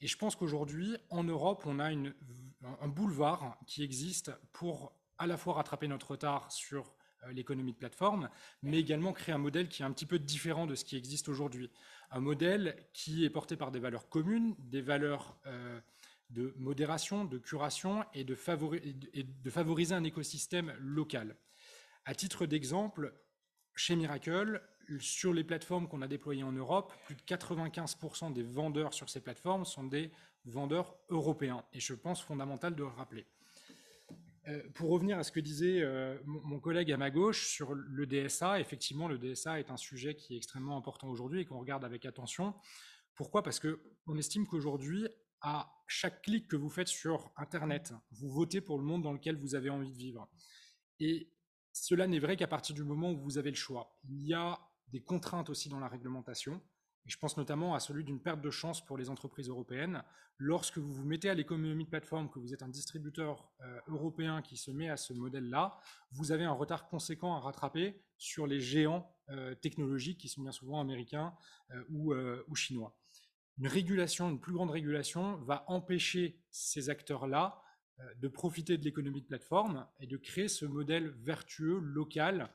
Et je pense qu'aujourd'hui, en Europe, on a un boulevard qui existe pour à la fois rattraper notre retard sur euh, l'économie de plateforme, mais également créer un modèle qui est un petit peu différent de ce qui existe aujourd'hui. Un modèle qui est porté par des valeurs communes, des valeurs euh, de modération, de curation et de, et de favoriser un écosystème local. À titre d'exemple, chez Miracle, sur les plateformes qu'on a déployées en Europe, plus de 95% des vendeurs sur ces plateformes sont des vendeurs européens. Et je pense fondamental de le rappeler. Euh, pour revenir à ce que disait euh, mon, collègue à ma gauche sur le DSA, effectivement, le DSA est un sujet qui est extrêmement important aujourd'hui et qu'on regarde avec attention. Pourquoi? Parce qu'on estime qu'aujourd'hui, à chaque clic que vous faites sur Internet, vous votez pour le monde dans lequel vous avez envie de vivre. Et cela n'est vrai qu'à partir du moment où vous avez le choix. Il y a des contraintes aussi dans la réglementation. Et je pense notamment à celui d'une perte de chance pour les entreprises européennes. Lorsque vous vous mettez à l'économie de plateforme, que vous êtes un distributeur euh, européen qui se met à ce modèle-là, vous avez un retard conséquent à rattraper sur les géants euh, technologiques qui sont bien souvent américains euh, ou, ou chinois. Une régulation, une plus grande régulation va empêcher ces acteurs-là de profiter de l'économie de plateforme et de créer ce modèle vertueux local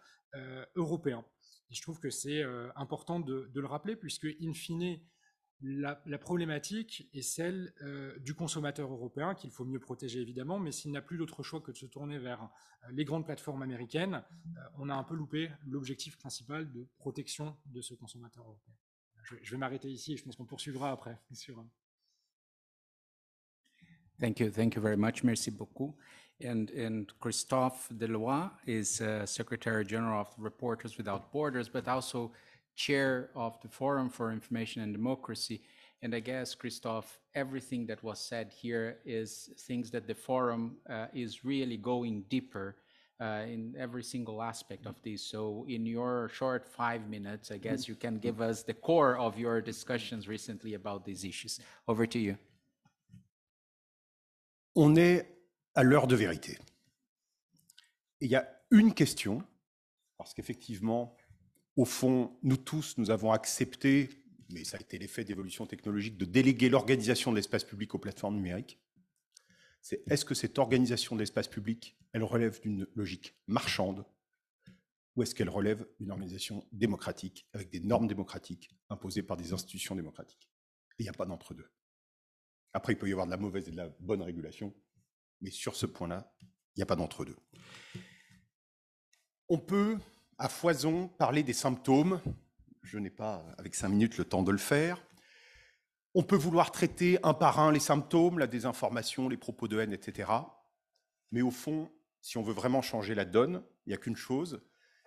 européen. Je trouve que c'est euh, important de, le rappeler, puisque, in fine, la, problématique est celle euh, du consommateur européen, qu'il faut mieux protéger évidemment, mais s'il n'a plus d'autre choix que de se tourner vers euh, les grandes plateformes américaines, on a un peu loupé l'objectif principal de protection de ce consommateur européen. Je, vais m'arrêter ici et je pense qu'on poursuivra après. Sur... Thank. Merci beaucoup. And, and Christophe Deloy is uh, Secretary General of Reporters Without Borders, but also chair of the Forum for Information and Democracy. And I guess, Christophe, everything that was said here is things that the forum uh, is really going deeper uh, in every single aspect of this. So in your short five minutes, I guess you can give us the core of your discussions recently about these issues. Over to you. On est à l'heure de vérité. il y a une question, parce qu'effectivement, au fond, nous tous, nous avons accepté, mais ça a été l'effet d'évolution technologique, de déléguer l'organisation de l'espace public aux plateformes numériques. C'est est-ce que cette organisation de l'espace public, elle relève d'une logique marchande ou est-ce qu'elle relève d'une organisation démocratique avec des normes démocratiques imposées par des institutions démocratiques? Il n'y a pas d'entre-deux. Après, il peut y avoir de la mauvaise et de la bonne régulation, mais sur ce point-là, il n'y a pas d'entre-deux. On peut, à foison, parler des symptômes. Je n'ai pas, avec cinq minutes, le temps de le faire. On peut vouloir traiter un par un les symptômes, la désinformation, les propos de haine, etc. Mais au fond, si on veut vraiment changer la donne, il n'y a qu'une chose,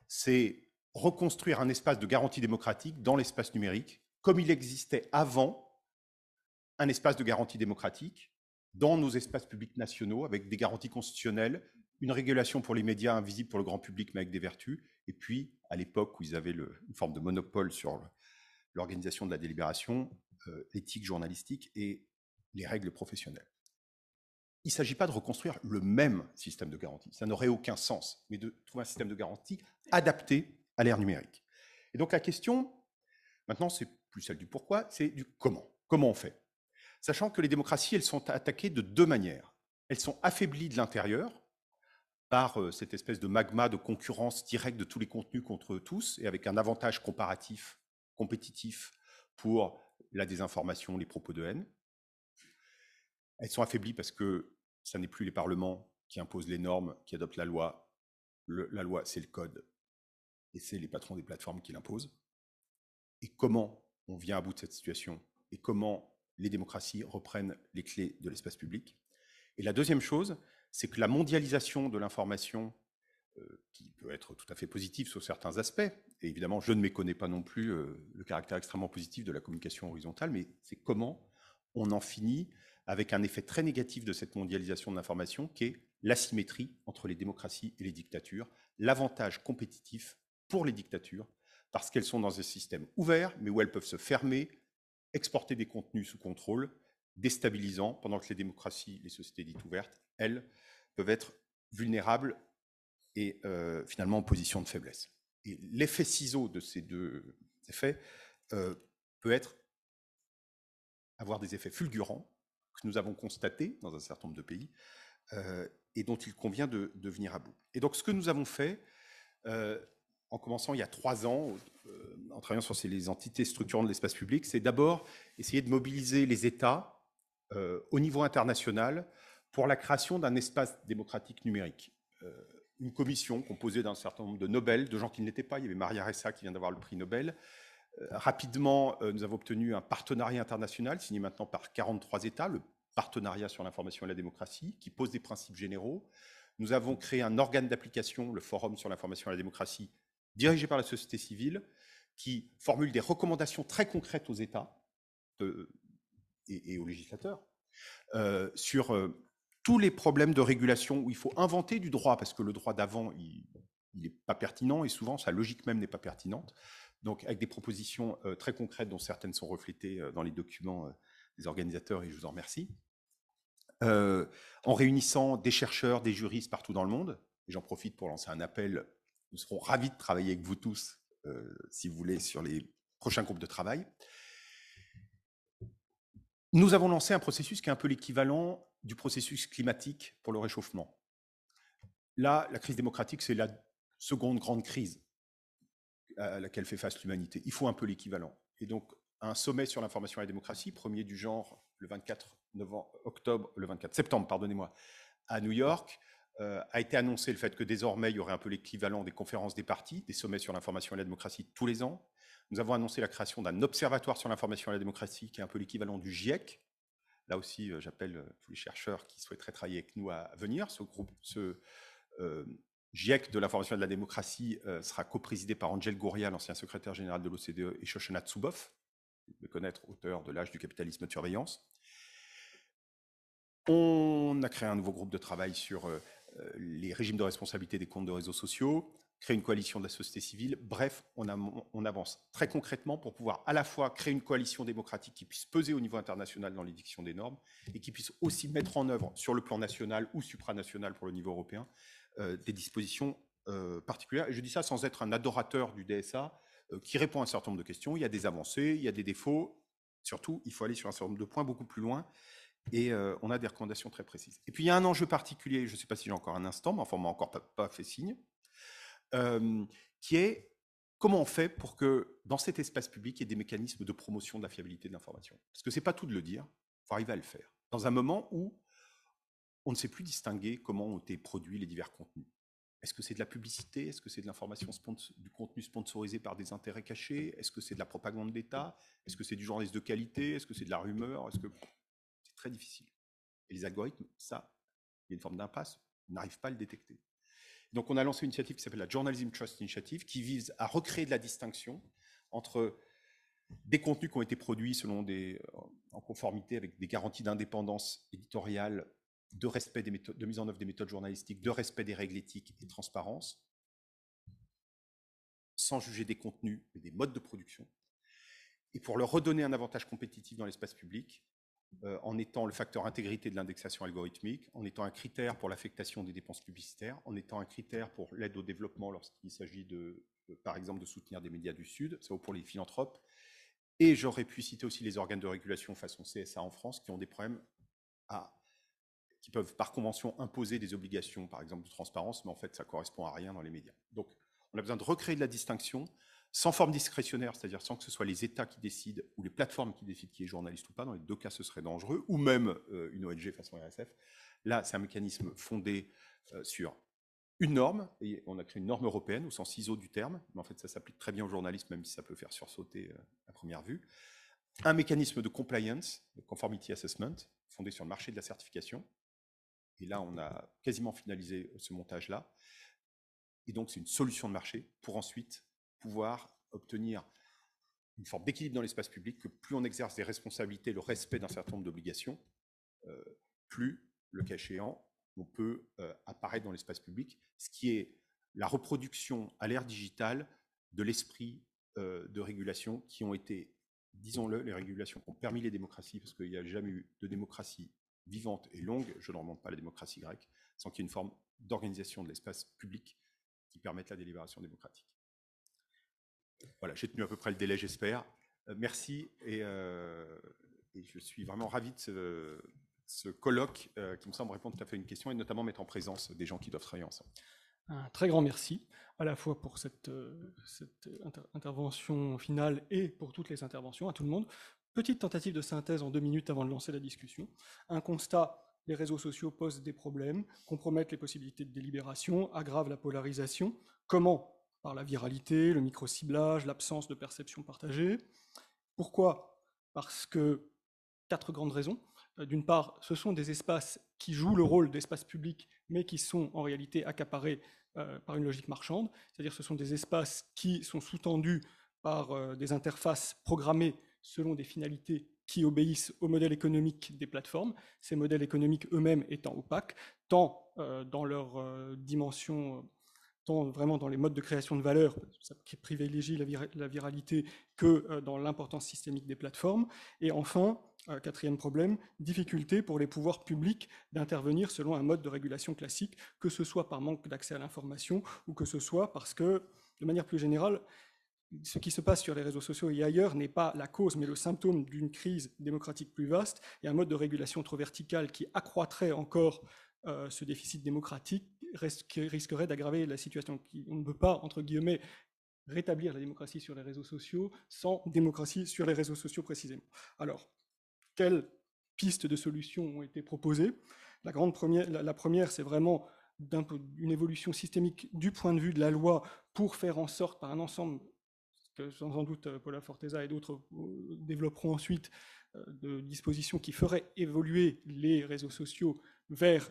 c'est reconstruire un espace de garantie démocratique dans l'espace numérique, comme il existait avant un espace de garantie démocratique, dans nos espaces publics nationaux avec des garanties constitutionnelles, une régulation pour les médias invisibles pour le grand public mais avec des vertus, et puis à l'époque où ils avaient une forme de monopole sur l'organisation de la délibération, euh, l'éthique journalistique et les règles professionnelles. il ne s'agit pas de reconstruire le même système de garantie, ça n'aurait aucun sens, mais de trouver un système de garantie adapté à l'ère numérique. Et donc la question, maintenant, c'est plus celle du pourquoi, c'est du comment. Comment on fait? Sachant que les démocraties, elles sont attaquées de deux manières. Elles sont affaiblies de l'intérieur par euh, cette espèce de magma de concurrence directe de tous les contenus contre tous, et avec un avantage comparatif, compétitif pour la désinformation, les propos de haine. Elles sont affaiblies parce que ce n'est plus les parlements qui imposent les normes, qui adoptent la loi. la loi, c'est le code, et c'est les patrons des plateformes qui l'imposent. Et comment on vient à bout de cette situation? Et comment les démocraties reprennent les clés de l'espace public. Et la deuxième chose, c'est que la mondialisation de l'information, euh, qui peut être tout à fait positive sur certains aspects, et évidemment, je ne méconnais pas non plus euh, le caractère extrêmement positif de la communication horizontale, mais c'est comment on en finit avec un effet très négatif de cette mondialisation de l'information, qui est l'asymétrie entre les démocraties et les dictatures, l'avantage compétitif pour les dictatures, parce qu'elles sont dans un système ouvert, mais où elles peuvent se fermer, exporter des contenus sous contrôle, déstabilisant, pendant que les démocraties, les sociétés dites ouvertes, elles, peuvent être vulnérables et euh, finalement en position de faiblesse. Et l'effet ciseau de ces deux effets euh, peut être avoir des effets fulgurants que nous avons constatés dans un certain nombre de pays euh, et dont il convient de, de, venir à bout. Et donc ce que nous avons fait, en commençant il y a trois ans, en travaillant sur ces, les entités structurantes de l'espace public, c'est d'abord essayer de mobiliser les États au niveau international pour la création d'un espace démocratique numérique. Euh, une commission composée d'un certain nombre de Nobel, de gens qui ne l'étaient pas. Il y avait Maria Ressa qui vient d'avoir le prix Nobel. Euh, rapidement, euh, nous avons obtenu un partenariat international signé maintenant par 43 États, le partenariat sur l'information et la démocratie, qui pose des principes généraux. Nous avons créé un organe d'application, le Forum sur l'information et la démocratie, dirigé par la société civile, qui formule des recommandations très concrètes aux États et, aux législateurs sur tous les problèmes de régulation où il faut inventer du droit, parce que le droit d'avant, il n'est pas pertinent et souvent sa logique même n'est pas pertinente. Donc avec des propositions euh, très concrètes dont certaines sont reflétées euh, dans les documents euh, des organisateurs et je vous en remercie. en réunissant des chercheurs, des juristes partout dans le monde, j'en profite pour lancer un appel, nous serons ravis de travailler avec vous tous, si vous voulez, sur les prochains groupes de travail. Nous avons lancé un processus qui est un peu l'équivalent du processus climatique pour le réchauffement. Là, la crise démocratique, c'est la seconde grande crise à laquelle fait face l'humanité. Il faut un peu l'équivalent. Et donc, un sommet sur l'information et la démocratie, premier du genre le 24 novembre, octobre, le 24 septembre, pardonnez-moi, à New York, euh, a été annoncé le fait que désormais, il y aurait un peu l'équivalent des conférences des partis, des sommets sur l'information et la démocratie tous les ans. Nous avons annoncé la création d'un observatoire sur l'information et la démocratie, qui est un peu l'équivalent du GIEC, Là aussi, euh, j'appelle euh, tous les chercheurs qui souhaiteraient travailler avec nous à venir. Ce groupe, ce euh, GIEC de l'information et de la démocratie sera coprésidé par Angel Gouria, l'ancien secrétaire général de l'OCDE, et Shoshana Tsubov, de connaître, auteur de l'âge du capitalisme de surveillance. On a créé un nouveau groupe de travail sur les régimes de responsabilité des comptes de réseaux sociaux, créer une coalition de la société civile. Bref, on, avance très concrètement pour pouvoir à la fois créer une coalition démocratique qui puisse peser au niveau international dans l'édiction des normes et qui puisse aussi mettre en œuvre sur le plan national ou supranational pour le niveau européen euh, des dispositions euh, particulières. Je dis ça sans être un adorateur du DSA euh, qui répond à un certain nombre de questions. Il y a des avancées, il y a des défauts. Surtout, il faut aller sur un certain nombre de points beaucoup plus loin et on a des recommandations très précises. Et puis il y a un enjeu particulier, je ne sais pas si j'ai encore un instant, mais enfin on m'a encore pas, fait signe, qui est comment on fait pour que dans cet espace public, il y ait des mécanismes de promotion de la fiabilité de l'information Parce que ce n'est pas tout de le dire, il faut arriver à le faire. Dans un moment où on ne sait plus distinguer comment ont été produits les divers contenus. Est-ce que c'est de la publicité? Est-ce que c'est de l'information, du contenu sponsorisé par des intérêts cachés? Est-ce que c'est de la propagande d'État Est-ce que c'est du journalisme de qualité? Est-ce que c'est de la rumeur? Très difficile Et les algorithmes, ça, il y a une forme d'impasse, n'arrivent pas à le détecter. Donc on a lancé une initiative qui s'appelle la Journalism Trust Initiative, qui vise à recréer de la distinction entre des contenus qui ont été produits selon des, en conformité avec des garanties d'indépendance éditoriale, de respect des méthodes, de mise en œuvre des méthodes journalistiques, de respect des règles éthiques et de transparence, sans juger des contenus et des modes de production. Et pour leur redonner un avantage compétitif dans l'espace public, en étant le facteur intégrité de l'indexation algorithmique, en étant un critère pour l'affectation des dépenses publicitaires, en étant un critère pour l'aide au développement lorsqu'il s'agit de, par exemple, de soutenir des médias du Sud, ça vaut pour les philanthropes. Et j'aurais pu citer aussi les organes de régulation façon CSA en France qui ont des problèmes à, qui peuvent par convention imposer des obligations, par exemple, de transparence, mais en fait, ça correspond à rien dans les médias. Donc, on a besoin de recréer de la distinction sans forme discrétionnaire, c'est-à-dire sans que ce soit les États qui décident ou les plateformes qui décident qui est journaliste ou pas. Dans les deux cas, ce serait dangereux, ou même euh, une ONG façon RSF. Là, c'est un mécanisme fondé euh, sur une norme, et on a créé une norme européenne au sens ISO du terme, mais en fait, ça s'applique très bien au journalisme, même si ça peut faire sursauter euh, à première vue. Un mécanisme de compliance, de conformity assessment, fondé sur le marché de la certification. Et là, on a quasiment finalisé ce montage-là. Et donc, c'est une solution de marché pour ensuite pouvoir obtenir une forme d'équilibre dans l'espace public, que plus on exerce des responsabilités, le respect d'un certain nombre d'obligations, euh, plus, le cas échéant, on peut euh, apparaître dans l'espace public, ce qui est la reproduction à l'ère digitale de l'esprit euh, de régulation qui ont été, disons-le, les régulations qui ont permis les démocraties, parce qu'il n'y a jamais eu de démocratie vivante et longue, je ne remonte pas la démocratie grecque, sans qu'il y ait une forme d'organisation de l'espace public qui permette la délibération démocratique. Voilà, j'ai tenu à peu près le délai, j'espère. Euh, merci euh, et, je suis vraiment ravi de ce, colloque euh, qui me semble répondre tout à fait à une question et notamment mettre en présence des gens qui doivent travailler ensemble. Un très grand merci à la fois pour cette, cette intervention finale et pour toutes les interventions, à tout le monde. Petite tentative de synthèse en deux minutes avant de lancer la discussion. Un constat les réseaux sociaux posent des problèmes, compromettent les possibilités de délibération, aggravent la polarisation. Comment par la viralité, le micro-ciblage, l'absence de perception partagée. Pourquoi? Parce que quatre grandes raisons. Euh, d'une part, ce sont des espaces qui jouent le rôle d'espace public, mais qui sont en réalité accaparés euh, par une logique marchande, c'est-à-dire ce sont des espaces qui sont sous-tendus par euh, des interfaces programmées selon des finalités qui obéissent au modèle économique des plateformes, ces modèles économiques eux-mêmes étant opaques, tant dans leur dimension tant vraiment dans les modes de création de valeur, qui privilégie la, viralité, que euh, dans l'importance systémique des plateformes. Et enfin, euh, quatrième problème, difficulté pour les pouvoirs publics d'intervenir selon un mode de régulation classique, que ce soit par manque d'accès à l'information ou que ce soit parce que, de manière plus générale, ce qui se passe sur les réseaux sociaux et ailleurs n'est pas la cause, mais le symptôme d'une crise démocratique plus vaste et un mode de régulation trop vertical qui accroîtrait encore euh, ce déficit démocratique risquerait d'aggraver la situation. On ne peut pas, entre guillemets, rétablir la démocratie sur les réseaux sociaux sans démocratie sur les réseaux sociaux précisément. Alors, quelles pistes de solutions ont été proposées? La, grande première, la, première, c'est vraiment une évolution systémique du point de vue de la loi pour faire en sorte, par un ensemble, que sans doute euh, Paula Forteza et d'autres euh, développeront ensuite, de dispositions qui feraient évoluer les réseaux sociaux vers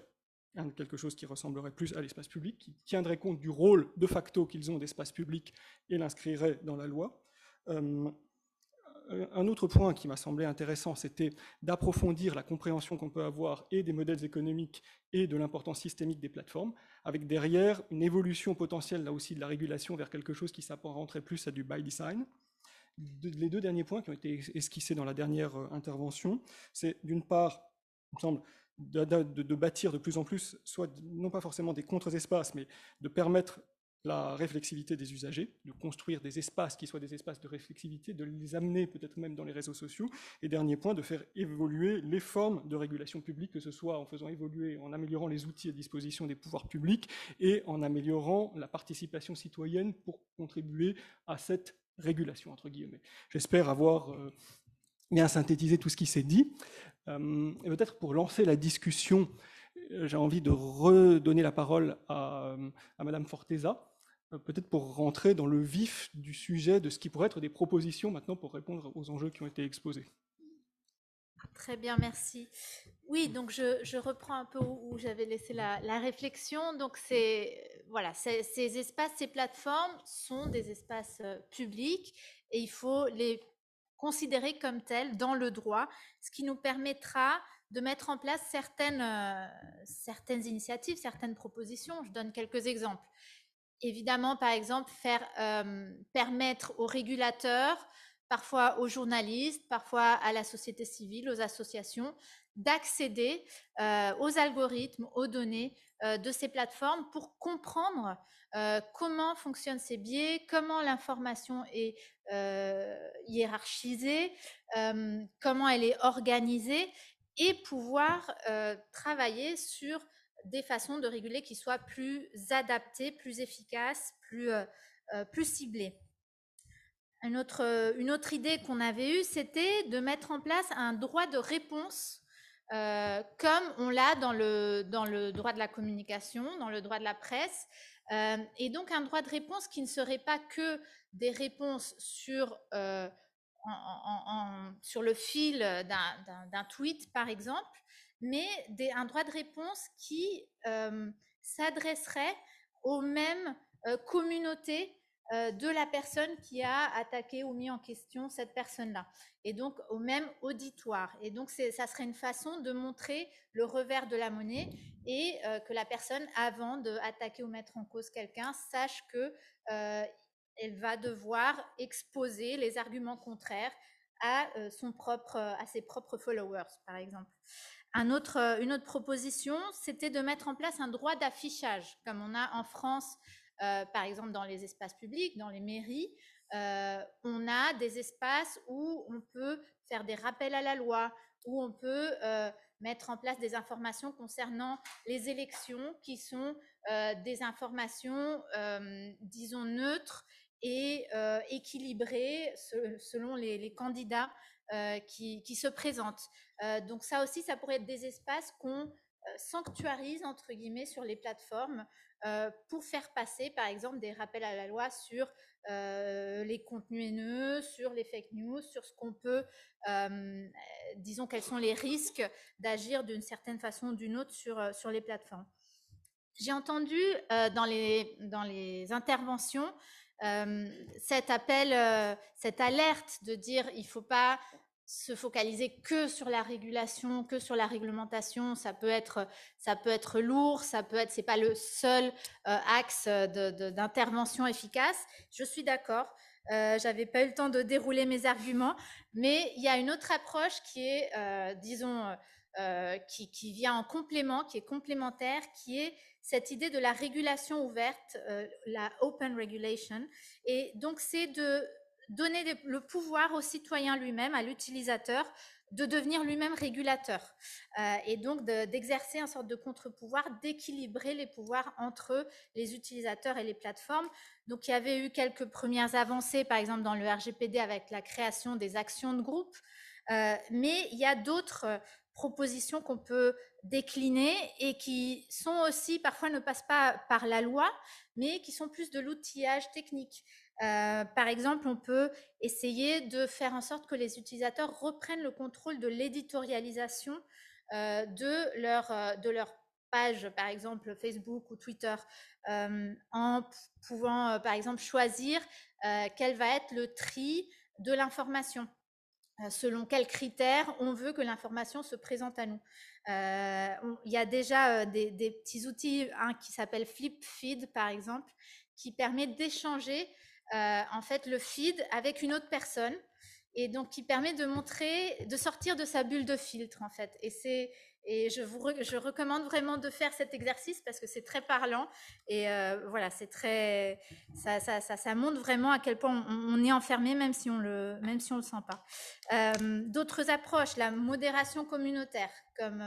quelque chose qui ressemblerait plus à l'espace public, qui tiendrait compte du rôle de facto qu'ils ont d'espace public et l'inscrirait dans la loi. Euh, un autre point qui m'a semblé intéressant, c'était d'approfondir la compréhension qu'on peut avoir et des modèles économiques et de l'importance systémique des plateformes, avec derrière une évolution potentielle là aussi de la régulation vers quelque chose qui s'apparenterait plus à du by design. les deux derniers points qui ont été esquissés dans la dernière euh, intervention, c'est d'une part, il me semble, de, bâtir de plus en plus, soit non pas forcément des contre-espaces, mais de permettre la réflexivité des usagers, de construire des espaces qui soient des espaces de réflexivité, de les amener peut-être même dans les réseaux sociaux. Et dernier point, de faire évoluer les formes de régulation publique, que ce soit en faisant évoluer, en améliorant les outils à disposition des pouvoirs publics et en améliorant la participation citoyenne pour contribuer à cette régulation, entre guillemets. J'espère avoir euh, bien synthétisé tout ce qui s'est dit. Euh, et peut-être pour lancer la discussion, euh, j'ai envie de redonner la parole à, euh, à Madame Forteza, peut-être pour rentrer dans le vif du sujet de ce qui pourrait être des propositions maintenant pour répondre aux enjeux qui ont été exposés. Très bien, merci. Oui, donc je, reprends un peu où, j'avais laissé la, réflexion. Donc c'est voilà, ces espaces, ces plateformes sont des espaces publics et il faut les considérés comme tels dans le droit, ce qui nous permettra de mettre en place certaines, euh, certaines initiatives, certaines propositions. Je donne quelques exemples. Évidemment, par exemple, faire euh, permettre aux régulateurs parfois aux journalistes, parfois à la société civile, aux associations, d'accéder aux algorithmes, aux données de ces plateformes pour comprendre comment fonctionnent ces biais, comment l'information est hiérarchisée, comment elle est organisée et pouvoir travailler sur des façons de réguler qui soient plus adaptées, plus efficaces, plus, plus ciblées. Une autre, une autre idée qu'on avait eue, c'était de mettre en place un droit de réponse comme on l'a dans le, dans le droit de la communication, dans le droit de la presse, et donc un droit de réponse qui ne serait pas que des réponses sur, sur le fil d'un tweet, par exemple, mais un droit de réponse qui s'adresserait aux mêmes communautés de la personne qui a attaqué ou mis en question cette personne-là, et donc au même auditoire. Et donc ça serait une façon de montrer le revers de la monnaie et que la personne, avant d'attaquer ou mettre en cause quelqu'un, sache que elle va devoir exposer les arguments contraires à son propre, à ses propres followers, par exemple. Une autre proposition, c'était de mettre en place un droit d'affichage, comme on a en France euh, par exemple dans les espaces publics, dans les mairies, euh, on a des espaces où on peut faire des rappels à la loi, où on peut euh, mettre en place des informations concernant les élections qui sont des informations, disons, neutres et équilibrées selon les, candidats qui, qui, se présentent. donc ça aussi, ça pourrait être des espaces qu'on sanctuarise, entre guillemets, sur les plateformes euh, pour faire passer, par exemple, des rappels à la loi sur euh, les contenus haineux, sur les fake news, sur ce qu'on peut, euh, disons, quels sont les risques d'agir d'une certaine façon ou d'une autre sur, sur les plateformes. J'ai entendu dans, les, dans les interventions cet appel, cette alerte de dire il ne faut pas se focaliser que sur la régulation, que sur la réglementation, ça peut être, ça peut être lourd, ça peut être, c'est pas le seul euh, axe d'intervention efficace. Je suis d'accord. Euh, J'avais pas eu le temps de dérouler mes arguments, mais il y a une autre approche qui est, euh, disons, euh, qui, qui, vient en complément, qui est complémentaire, qui est cette idée de la régulation ouverte, la open regulation. Et donc, c'est de donner le pouvoir au citoyen lui-même, à l'utilisateur, de devenir lui-même régulateur euh, et donc d'exercer un sorte de contre-pouvoir, d'équilibrer les pouvoirs entre les utilisateurs et les plateformes. Donc il y avait eu quelques premières avancées, par exemple dans le RGPD avec la création des actions de groupe, euh, mais il y a d'autres propositions qu'on peut décliner et qui sont aussi, parfois ne passent pas par la loi, mais qui sont plus de l'outillage technique. Euh, par exemple, on peut essayer de faire en sorte que les utilisateurs reprennent le contrôle de l'éditorialisation euh, de, leur, euh, de leur page, par exemple Facebook ou Twitter, en pouvant, par exemple, choisir quel va être le tri de l'information selon quels critères on veut que l'information se présente à nous. il y a déjà des, petits outils, un qui s'appelle FlipFeed par exemple, qui permet d'échanger en fait le feed avec une autre personne et donc qui permet de montrer, de sortir de sa bulle de filtre en fait. Et c'est et je vous je recommande vraiment de faire cet exercice parce que c'est très parlant et euh, voilà c'est très ça, ça, ça, ça, montre vraiment à quel point on, est enfermé même si on le même si on le sent pas. Euh, d'autres approches, la modération communautaire comme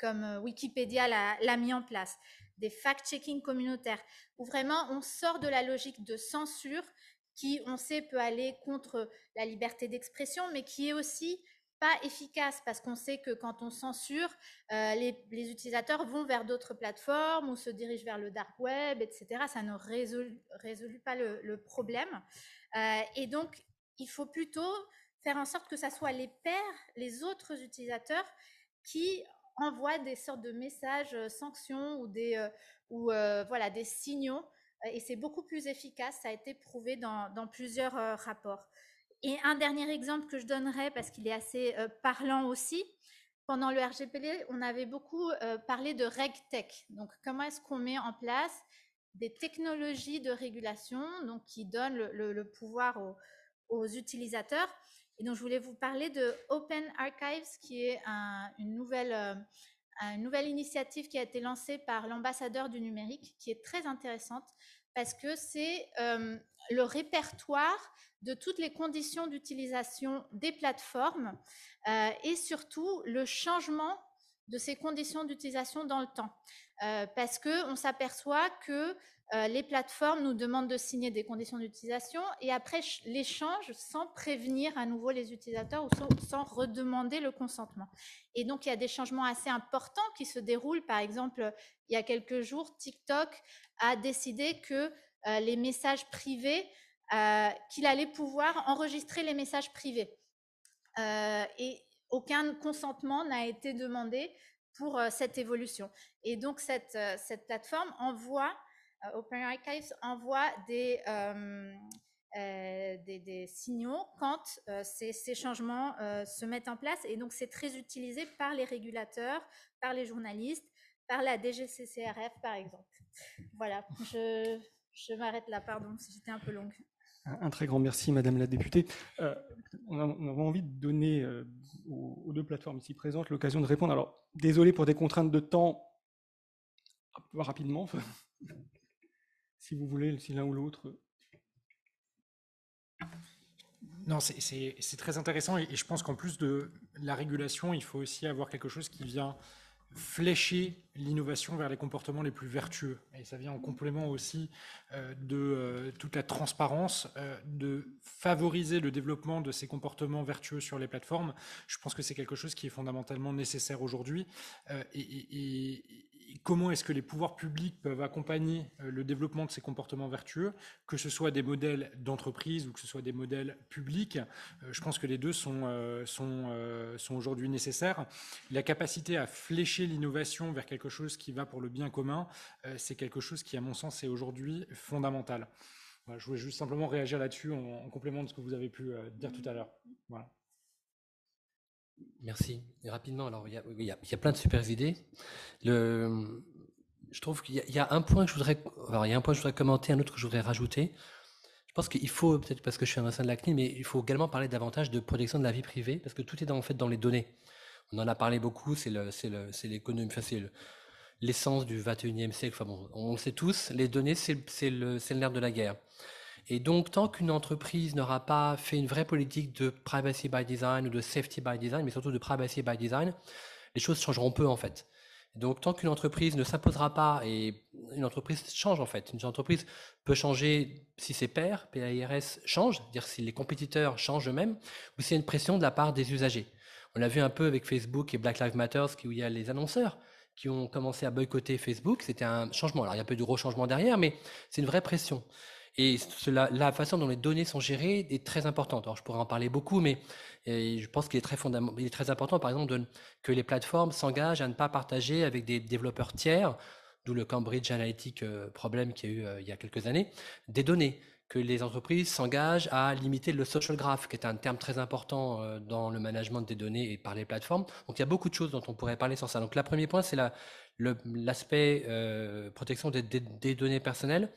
comme Wikipédia l'a mis en place des fact-checking communautaires, où vraiment on sort de la logique de censure qui, on sait, peut aller contre la liberté d'expression, mais qui est aussi pas efficace parce qu'on sait que quand on censure, euh, les, utilisateurs vont vers d'autres plateformes ou se dirigent vers le dark web, etc. Ça ne résout, pas le, problème. Euh, et donc, il faut plutôt faire en sorte que ça soit les pairs, les autres utilisateurs qui envoie des sortes de messages euh, sanctions ou des, euh, ou, euh, voilà, des signaux. Et c'est beaucoup plus efficace. Ça a été prouvé dans, plusieurs rapports. Et un dernier exemple que je donnerais, parce qu'il est assez parlant aussi, pendant le RGPD, on avait beaucoup parlé de RegTech. Donc, comment est-ce qu'on met en place des technologies de régulation donc, qui donnent le, pouvoir aux utilisateurs? Et donc, je voulais vous parler de Open Archives, qui est une, nouvelle, euh, une nouvelle initiative qui a été lancée par l'ambassadeur du numérique, qui est très intéressante parce que c'est euh, le répertoire de toutes les conditions d'utilisation des plateformes euh, et surtout le changement de ces conditions d'utilisation dans le temps. parce qu'on s'aperçoit que euh, les plateformes nous demandent de signer des conditions d'utilisation et après l'échange sans prévenir à nouveau les utilisateurs ou sans, redemander le consentement. Et donc, il y a des changements assez importants qui se déroulent. Par exemple, il y a quelques jours, TikTok a décidé que euh, les messages privés, euh, qu'il allait pouvoir enregistrer les messages privés. et aucun consentement n'a été demandé pour cette évolution. Et donc, cette, cette plateforme envoie euh, Open Archives envoie des, euh, euh, signaux quand ces, ces, changements se mettent en place. Et donc, c'est très utilisé par les régulateurs, par les journalistes, par la DGCCRF, par exemple. Voilà, je, je m'arrête là, pardon, si j'étais un peu longue. Un très grand merci, Madame la députée. on, a, envie de donner aux, aux, deux plateformes ici présentes l'occasion de répondre. Alors, désolé pour des contraintes de temps, rapidement si vous voulez, si l'un ou l'autre. Non, c'est très intéressant et, je pense qu'en plus de la régulation, il faut aussi avoir quelque chose qui vient flécher l'innovation vers les comportements les plus vertueux. Et ça vient en complément aussi euh, de euh, toute la transparence, euh, de favoriser le développement de ces comportements vertueux sur les plateformes. Je pense que c'est quelque chose qui est fondamentalement nécessaire aujourd'hui. et, comment est-ce que les pouvoirs publics peuvent accompagner euh, le développement de ces comportements vertueux, que ce soit des modèles d'entreprise ou que ce soit des modèles publics. Euh, je pense que les deux sont, euh, sont, sont aujourd'hui nécessaires. La capacité à flécher l'innovation vers quelque chose qui va pour le bien commun, c'est quelque chose qui, à mon sens, est aujourd'hui fondamental. je voulais juste simplement réagir là-dessus en, complément de ce que vous avez pu dire tout à l'heure. Voilà. Merci. Rapidement, alors il y, a, plein de super idées. Je trouve qu'il y, a un point que je voudrais, il y a un point que je voudrais commenter, un autre que je voudrais rajouter. Je pense qu'il faut, peut-être parce que je suis un ancien de la CNIL, mais il faut également parler davantage de protection de la vie privée, parce que tout est dans, en fait dans les données. On en a parlé beaucoup, c'est l'essence du 21e siècle. Enfin bon, on le sait tous, les données, c'est le, le nerf de la guerre. Et donc, tant qu'une entreprise n'aura pas fait une vraie politique de privacy by design ou de safety by design, mais surtout de privacy by design, les choses changeront peu en fait. Donc, tant qu'une entreprise ne s'imposera pas, et une entreprise change en fait, une entreprise peut changer si ses pairs, PAIRS, changent, c'est-à-dire si les compétiteurs changent eux-mêmes, ou s'il y a une pression de la part des usagers. On l'a vu un peu avec Facebook et Black Lives Matter, où il y a les annonceurs qui ont commencé à boycotter Facebook. C'était un changement. Alors, il y a un peu de gros changements derrière, mais c'est une vraie pression. Et la façon dont les données sont gérées est très importante. Alors, je pourrais en parler beaucoup, mais je pense qu'il est très important, par exemple, que les plateformes s'engagent à ne pas partager avec des développeurs tiers, d'où le Cambridge Analytic euh, problème qu'il y a eu euh, il y a quelques années, des données que les entreprises s'engagent à limiter le social graph, qui est un terme très important euh, dans le management des données et par les plateformes. Donc il y a beaucoup de choses dont on pourrait parler sur ça. Donc le premier point, c'est l'aspect protection des, données personnelles.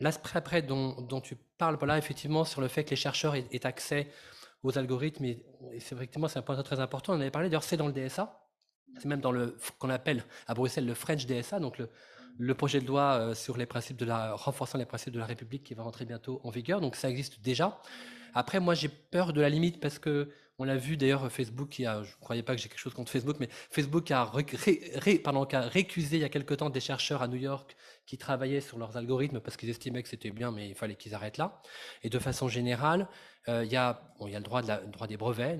L'aspect après dont, tu parles, voilà, effectivement, sur le fait que les chercheurs aient, accès aux algorithmes, et, c'est effectivement c'est un point très important. On avait parlé, d'ailleurs, c'est dans le DSA, c'est même dans le qu'on appelle à Bruxelles le French DSA, donc le, projet de loi euh, sur les principes de la renforçant les principes de la République qui va rentrer bientôt en vigueur. Donc ça existe déjà. Après, moi, j'ai peur de la limite parce que on l'a vu d'ailleurs, Facebook, qui a, je ne croyais pas que j'ai quelque chose contre Facebook, mais Facebook a, récusé il y a quelque temps des chercheurs à New York qui travaillaient sur leurs algorithmes parce qu'ils estimaient que c'était bien, mais il fallait qu'ils arrêtent là. Et de façon générale, euh, il, y a, le droit, de la, droit des brevets,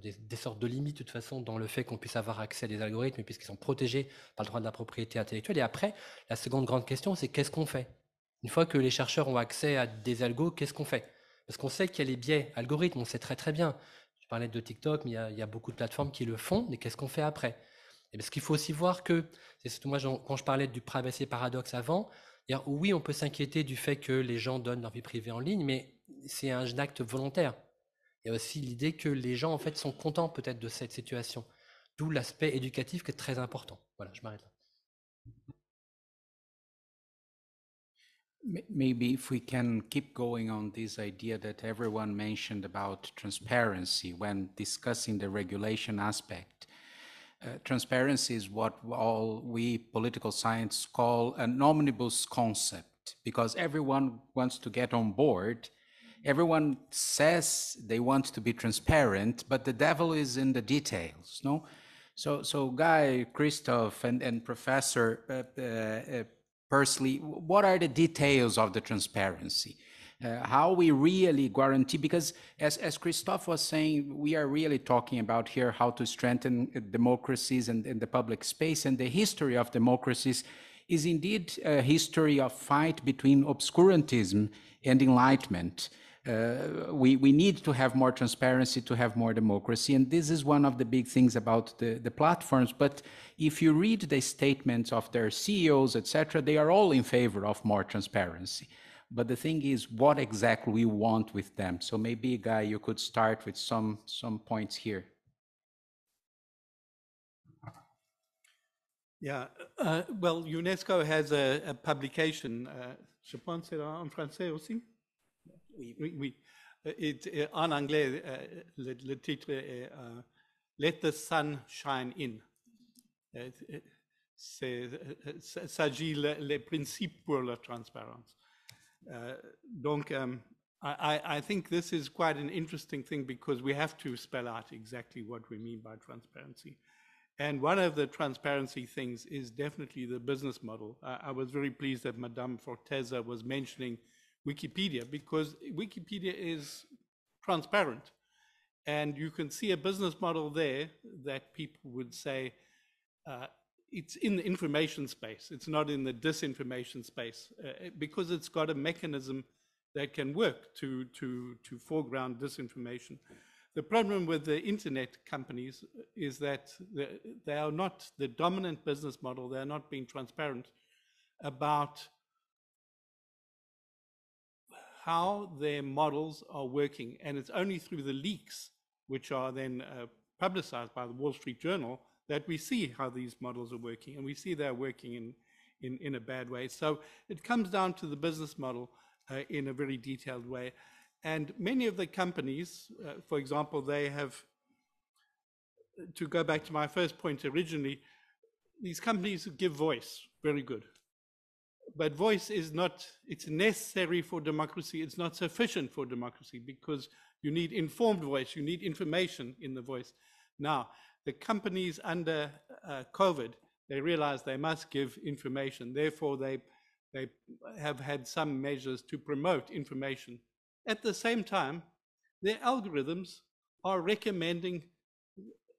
des, sortes de limites de toute façon dans le fait qu'on puisse avoir accès à des algorithmes puisqu'ils sont protégés par le droit de la propriété intellectuelle. Et après, la seconde grande question, c'est qu'est-ce qu'on fait? Une fois que les chercheurs ont accès à des algos, qu'est-ce qu'on fait? Parce qu'on sait qu'il y a les biais algorithmes, on sait très très bien. Je parlais de TikTok, mais il y, a, beaucoup de plateformes qui le font, mais qu'est-ce qu'on fait après? Et Parce qu'il faut aussi voir que, c'est moi quand je parlais du privacy paradoxe avant, oui, on peut s'inquiéter du fait que les gens donnent leur vie privée en ligne, mais c'est un acte volontaire. Il y a aussi l'idée que les gens en fait sont contents peut-être de cette situation, d'où l'aspect éducatif qui est très important. Voilà, je m'arrête là. Maybe if we can keep going on this idea that everyone mentioned about transparency when discussing the regulation aspect. Uh, transparency is what all we political science call an omnibus concept because everyone wants to get on board. Everyone says they want to be transparent, but the devil is in the details, no? So, so Guy, Christoph, and, and Professor uh, uh, Persley, what are the details of the transparency? Uh, how we really guarantee, because as, as Christoph was saying, we are really talking about here how to strengthen democracies and, and the public space, and the history of democracies is indeed a history of fight between obscurantism and enlightenment. Uh, we, we need to have more transparency to have more democracy. And this is one of the big things about the, the platforms. But if you read the statements of their CEOs, etc., they are all in favor of more transparency. But the thing is, what exactly we want with them. So maybe, Guy, you could start with some, some points here. Yeah, uh, well, UNESCO has a, a publication, uh, je pense en français aussi? Oui, oui. oui. It, uh, en anglais, uh, le, le, titre est uh, Let the Sun Shine In. Uh, s'agit les le principes pour la transparence. Donc, um, I, I, think this is quite an interesting thing because we have to spell out exactly what we mean by transparency. And one of the transparency things is definitely the business model. Uh, I was very pleased that Madame Forteza was mentioning Wikipedia because Wikipedia is transparent. And you can see a business model there that people would say uh, it's in the information space. It's not in the disinformation space uh, because it's got a mechanism that can work to, to, to foreground disinformation. The problem with the internet companies is that they are not the dominant business model. They're not being transparent about how their models are working. And it's only through the leaks, which are then uh, publicized by the Wall Street Journal, that we see how these models are working. And we see they're working in, in, in a bad way. So it comes down to the business model uh, in a very detailed way. And many of the companies, uh, for example, they have, to go back to my first point originally, these companies give voice, very good but voice is not, it's necessary for democracy. It's not sufficient for democracy because you need informed voice, you need information in the voice. Now, the companies under uh, COVID, they realize they must give information. Therefore, they, they have had some measures to promote information. At the same time, their algorithms are recommending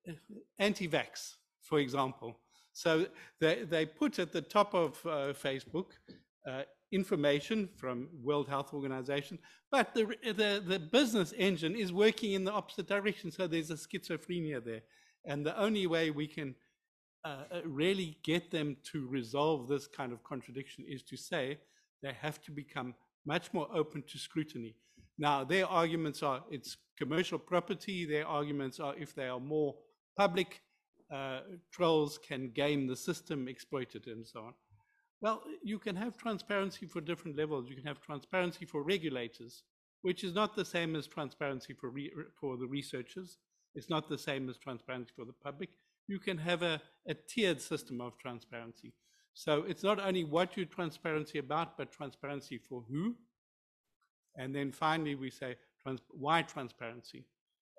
uh, anti-vax, for example. So they, they put at the top of uh, Facebook uh, information from World Health Organization, but the, the, the business engine is working in the opposite direction. So there's a schizophrenia there. And the only way we can uh, uh really get them to resolve this kind of contradiction is to say they have to become much more open to scrutiny. Now, their arguments are it's commercial property. Their arguments are if they are more public, uh, trolls can game the system, exploit it, and so on. Well, you can have transparency for different levels. You can have transparency for regulators, which is not the same as transparency for, for the researchers. It's not the same as transparency for the public. You can have a, a tiered system of transparency. So it's not only what you're transparency about, but transparency for who. And then finally, we say, trans why transparency?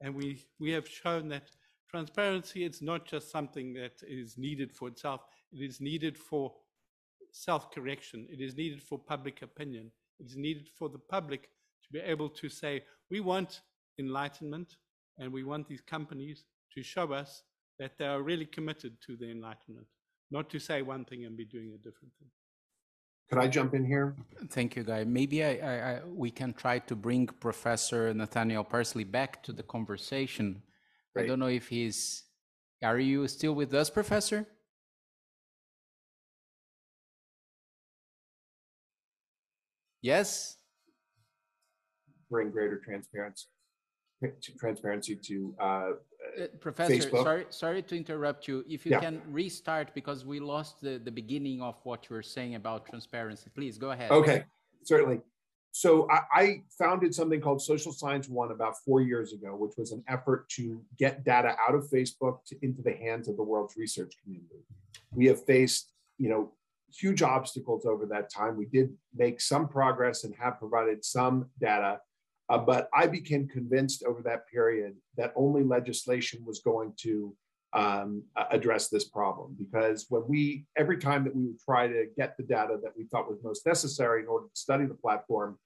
And we, we have shown that transparency is not just something that is needed for itself, it is needed for self-correction, it is needed for public opinion, it is needed for the public to be able to say, we want enlightenment and we want these companies to show us that they are really committed to the enlightenment, not to say one thing and be doing a different thing. Could I jump in here? Thank you, Guy. Maybe I, I, I, we can try to bring Professor Nathaniel Persley back to the conversation I don't know if he's. Are you still with us, Professor? Yes. Bring greater transparency, to transparency to uh, uh, Professor. Facebook. Sorry, sorry to interrupt you. If you yeah. can restart because we lost the, the beginning of what you were saying about transparency. Please go ahead. Okay. certainly. So I, I, founded something called Social Science One about four years ago, which was an effort to get data out of Facebook to, into the hands of the world's research community. We have faced, you know, huge obstacles over that time. We did make some progress and have provided some data, uh, but I became convinced over that period that only legislation was going to um, address this problem. Because when we every time that we would try to get the data that we thought was most necessary in order to study the platform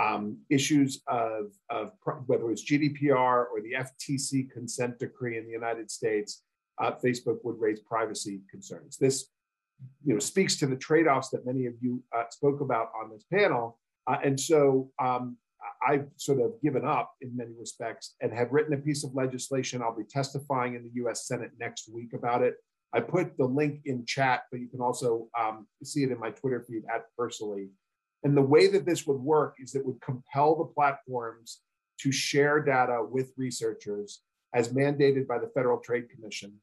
um, issues of, of whether it was gdpr or the ftc consent decree in the united states uh, facebook would raise privacy concerns. This you know speaks to the trade-offs that many of you uh, spoke about on this panel. Uh, and so um, I've sort of given up in many respects and have written a piece of legislation. I'll be testifying in the US Senate next week about it. I put the link in chat, but you can also um, see it in my Twitter feed at personally. And the way that this would work is it would compel the platforms to share data with researchers as mandated by the Federal Trade Commission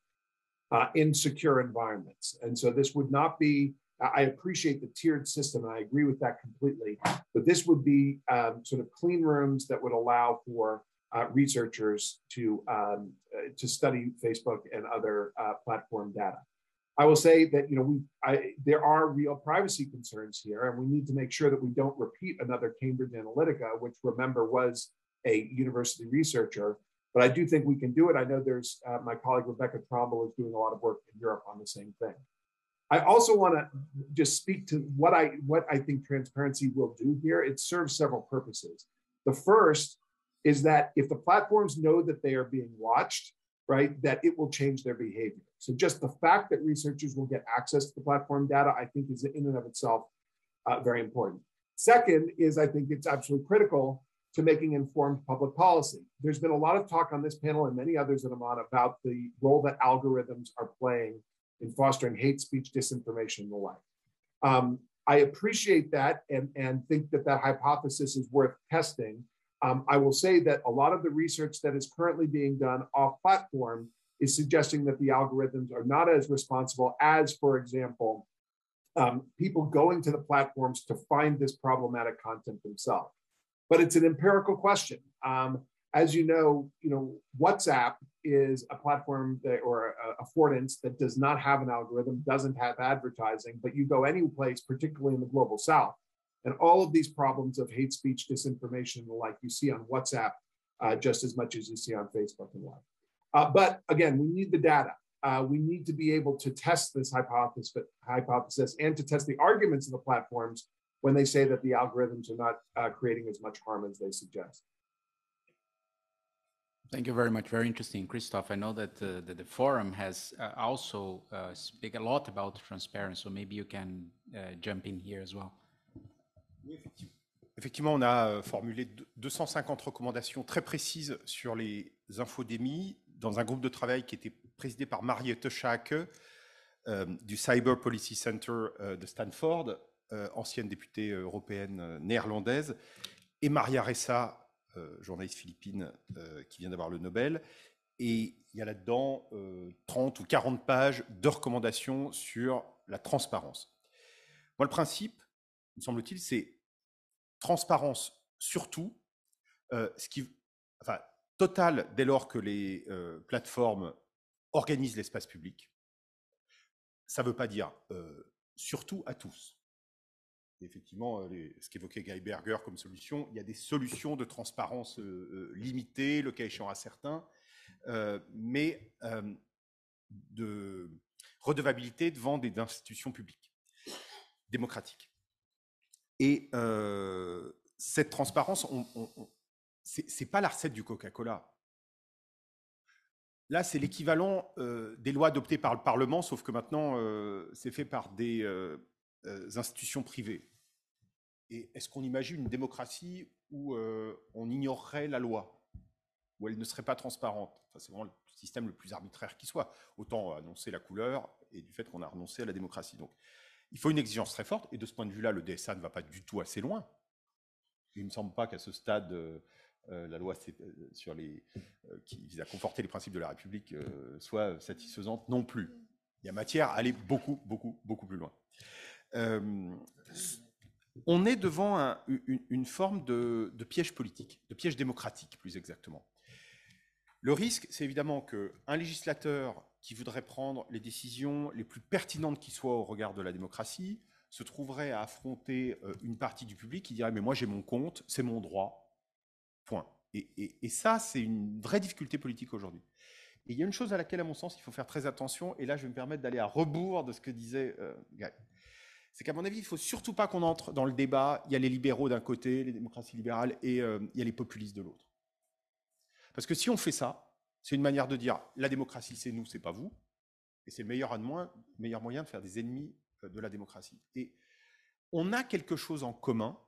uh, in secure environments. And so this would not be I appreciate the tiered system, and I agree with that completely. But this would be um, sort of clean rooms that would allow for uh, researchers to um, uh, to study Facebook and other uh, platform data. I will say that you know we I, there are real privacy concerns here, and we need to make sure that we don't repeat another Cambridge Analytica, which remember was a university researcher. But I do think we can do it. I know there's uh, my colleague Rebecca Tromble is doing a lot of work in Europe on the same thing. I also want to just speak to what I what I think transparency will do here. It serves several purposes. The first is that if the platforms know that they are being watched, right, that it will change their behavior. So just the fact that researchers will get access to the platform data, I think, is in and of itself uh, very important. Second is I think it's absolutely critical to making informed public policy. There's been a lot of talk on this panel and many others that I'm on about the role that algorithms are playing in fostering hate speech, disinformation, and the like. Um, I appreciate that and, and think that that hypothesis is worth testing. Um, I will say that a lot of the research that is currently being done off platform is suggesting that the algorithms are not as responsible as, for example, um, people going to the platforms to find this problematic content themselves. But it's an empirical question. Um, as you know, you know, WhatsApp is a platform that, or a, affordance that does not have an algorithm, doesn't have advertising, but you go any place, particularly in the global south, and all of these problems of hate speech, disinformation, and the like you see on WhatsApp uh, just as much as you see on Facebook and like. Uh, but again, we need the data. Uh, we need to be able to test this hypothesis, hypothesis and to test the arguments of the platforms when they say that the algorithms are not uh, creating as much harm as they suggest. Thank you very much. Very interesting, Christophe. I know that uh, the, the, forum has uh, also uh, speak a lot about transparency, so maybe you can uh, jump in here as well. Effectivement, on a euh, formulé 250 recommandations très précises sur les infodémies dans un groupe de travail qui était présidé par Mariette Schaake euh, du Cyber Policy Center euh, de Stanford, ancienne députée européenne néerlandaise, et Maria Ressa, journaliste philippine euh, qui vient d'avoir le Nobel. Et il y a là-dedans 30 euh, ou 40 pages de recommandations sur la transparence. Moi, le principe, me semble-t-il, c'est transparence surtout, ce qui, enfin, total dès lors que les plateformes organisent l'espace public. Ça ne veut pas dire surtout à tous effectivement, euh, ce qu'évoquait Guy Berger comme solution, il y a des solutions de transparence euh, euh, limitées, le cas échéant à certains, mais de redevabilité devant des institutions publiques, démocratiques. Et cette transparence, ce n'est pas la recette du Coca-Cola. Là, c'est l'équivalent des lois adoptées par le Parlement, sauf que maintenant, c'est fait par des institutions privées. Et est-ce qu'on imagine une démocratie où euh, on ignorerait la loi, où elle ne serait pas transparente? C'est vraiment le système le plus arbitraire qui soit. Autant annoncer la couleur et du fait qu'on a renoncé à la démocratie. Donc, il faut une exigence très forte. Et de ce point de vue-là, le DSA ne va pas du tout assez loin. Il ne me semble pas qu'à ce stade, euh, la loi sur les, qui vise à conforter les principes de la République soit satisfaisante non plus. Il y a matière à aller beaucoup, beaucoup, beaucoup plus loin. Euh, on est devant une, forme de, piège politique, de piège démocratique plus exactement. Le risque, c'est évidemment qu'un législateur qui voudrait prendre les décisions les plus pertinentes qui soient au regard de la démocratie se trouverait à affronter euh, une partie du public qui dirait mais moi j'ai mon compte, c'est mon droit, point. Et, ça, c'est une vraie difficulté politique aujourd'hui. Et il y a une chose à laquelle, à mon sens, il faut faire très attention, et là je vais me permettre d'aller à rebours de ce que disait euh, c'est qu'à mon avis, il ne faut surtout pas qu'on entre dans le débat. Il y a les libéraux d'un côté, les démocraties libérales, et euh, il y a les populistes de l'autre. Parce que si on fait ça, c'est une manière de dire la démocratie, c'est nous, c'est pas vous. Et c'est le meilleur, meilleur moyen de faire des ennemis euh, de la démocratie. Et on a quelque chose en commun,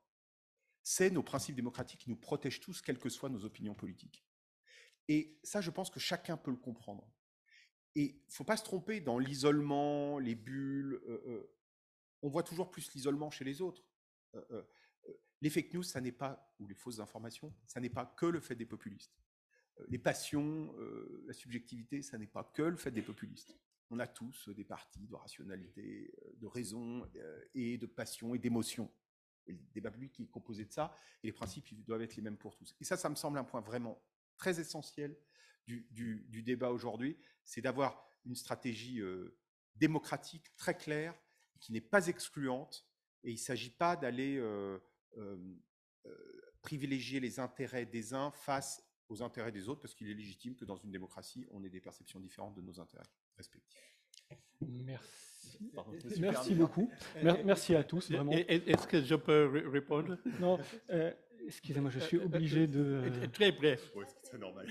c'est nos principes démocratiques qui nous protègent tous, quelles que soient nos opinions politiques. Et ça, je pense que chacun peut le comprendre. Et il ne faut pas se tromper dans l'isolement, les bulles. Euh, on voit toujours plus l'isolement chez les autres. Euh, euh, euh, les fake news, ça n'est pas, ou les fausses informations, ça n'est pas que le fait des populistes. les passions, la subjectivité, ça n'est pas que le fait des populistes. On a tous des parties de rationalité, de raison et de passion et d'émotion. Le débat public est composé de ça, et les principes doivent être les mêmes pour tous. Et ça, ça me semble un point vraiment très essentiel du débat aujourd'hui, c'est d'avoir une stratégie démocratique très claire qui n'est pas excluante, et il ne s'agit pas d'aller euh, euh, euh, privilégier les intérêts des uns face aux intérêts des autres, parce qu'il est légitime que dans une démocratie, on ait des perceptions différentes de nos intérêts respectifs. Merci. Merci beaucoup. Merci à tous. Est-ce que je peux répondre? Non. Excusez-moi, je suis obligé de. Très bref. c'est normal.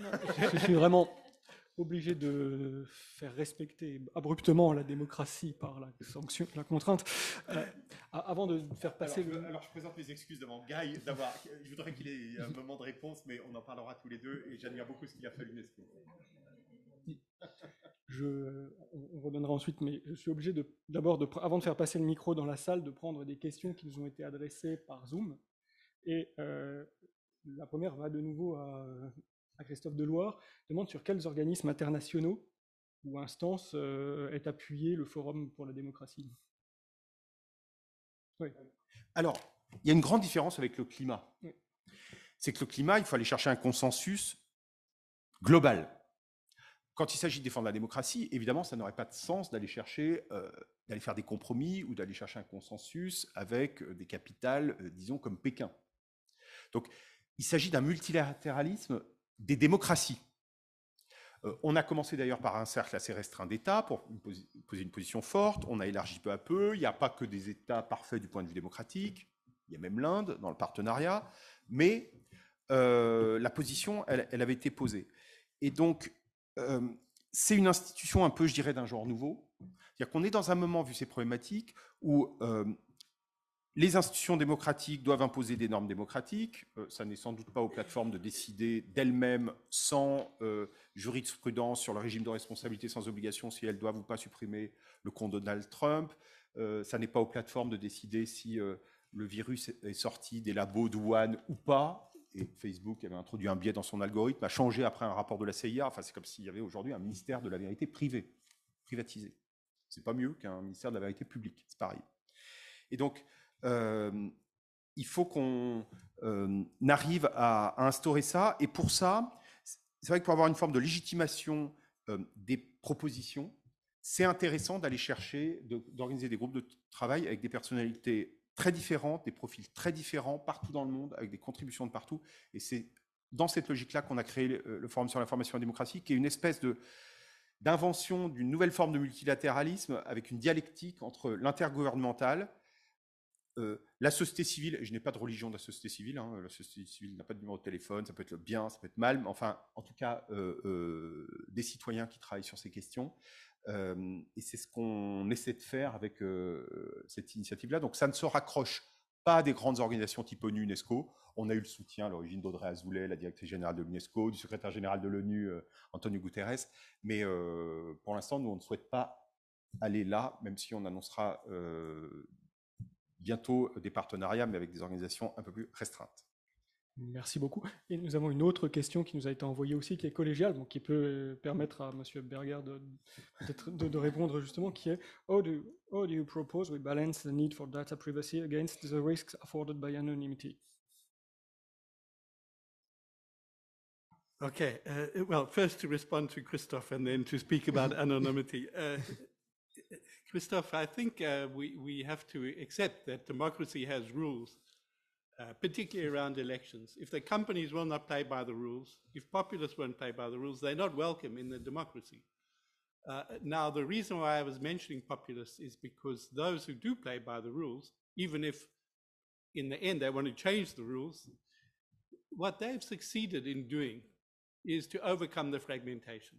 Je suis vraiment obligé de faire respecter abruptement la démocratie par la sanction, la contrainte. Euh, avant de faire passer alors, alors, je présente mes excuses devant Guy d'avoir. Je voudrais qu'il ait un moment de réponse, mais on en parlera tous les deux et j'admire beaucoup ce qu'il a fait l'UNESCO. Je, on reviendra ensuite, mais je suis obligé d'abord, de, avant de faire passer le micro dans la salle, de prendre des questions qui nous ont été adressées par Zoom. Et euh, la première va de nouveau à à Christophe Deloire, demande sur quels organismes internationaux ou instances euh, est appuyé le Forum pour la démocratie. Alors, il y a une grande différence avec le climat. C'est que le climat, il faut aller chercher un consensus global. Quand il s'agit de défendre la démocratie, évidemment, ça n'aurait pas de sens d'aller chercher, euh, d'aller faire des compromis ou d'aller chercher un consensus avec euh, des capitales, disons, comme Pékin. Donc, il s'agit d'un multilatéralisme des démocraties. Euh, on a commencé d'ailleurs par un cercle assez restreint d'États pour poser une position forte. On a élargi peu à peu. Il n'y a pas que des États parfaits du point de vue démocratique. Il y a même l'Inde dans le partenariat. Mais euh, la position, elle, avait été posée. Et donc, euh, c'est une institution un peu, je dirais, d'un genre nouveau. C'est-à-dire qu'on est dans un moment, vu ces problématiques, où les institutions démocratiques doivent imposer des normes démocratiques. Euh, ça n'est sans doute pas aux plateformes de décider d'elles-mêmes, sans euh, jurisprudence sur le régime de responsabilité sans obligation, si elles doivent ou pas supprimer le compte Donald Trump. Euh, ça n'est pas aux plateformes de décider si le virus est sorti des labos Wuhan ou pas. Et Facebook avait introduit un biais dans son algorithme, a changé après un rapport de la CIA. Enfin, c'est comme s'il y avait aujourd'hui un ministère de la vérité privé, privatisé. C'est pas mieux qu'un ministère de la vérité publique, c'est pareil. Et donc, il faut qu'on arrive à, instaurer ça. Et pour ça, c'est vrai que pour avoir une forme de légitimation des propositions, c'est intéressant d'aller chercher, d'organiser des groupes de travail avec des personnalités très différentes, des profils très différents partout dans le monde, avec des contributions de partout. Et c'est dans cette logique-là qu'on a créé le, Forum sur l'information et la démocratie, qui est une espèce de d'invention d'une nouvelle forme de multilatéralisme avec une dialectique entre l'intergouvernemental, euh, la société civile, je n'ai pas de religion de la société civile, hein, la société civile n'a pas de numéro de téléphone, ça peut être bien, ça peut être mal, mais enfin, en tout cas, euh, euh, des citoyens qui travaillent sur ces questions. et c'est ce qu'on essaie de faire avec cette initiative-là. Donc ça ne se raccroche pas à des grandes organisations type ONU, UNESCO. On a eu le soutien à l'origine d'Audrey Azoulay, la directrice générale de l'UNESCO, du secrétaire général de l'ONU, Antonio Guterres. Mais pour l'instant, nous, on ne souhaite pas aller là, même si on annoncera bientôt des partenariats, mais avec des organisations un peu plus restreintes. Merci beaucoup. Et nous avons une autre question qui nous a été envoyée aussi, qui est collégiale, donc qui peut euh, permettre à M. Berger de, de, de, répondre justement, qui est how do, how do you propose we balance the need for data privacy against the risks afforded by anonymity? Okay, uh, well, first to respond to Christophe and then to speak about anonymity. Uh, Christophe, I think uh, we, we have to accept that democracy has rules uh, particularly around elections. If the companies will not play by the rules, if populists won't play by the rules, they're not welcome in the democracy. Uh, now, the reason why I was mentioning populists is because those who do play by the rules, even if in the end they want to change the rules, what they've succeeded in doing is to overcome the fragmentation.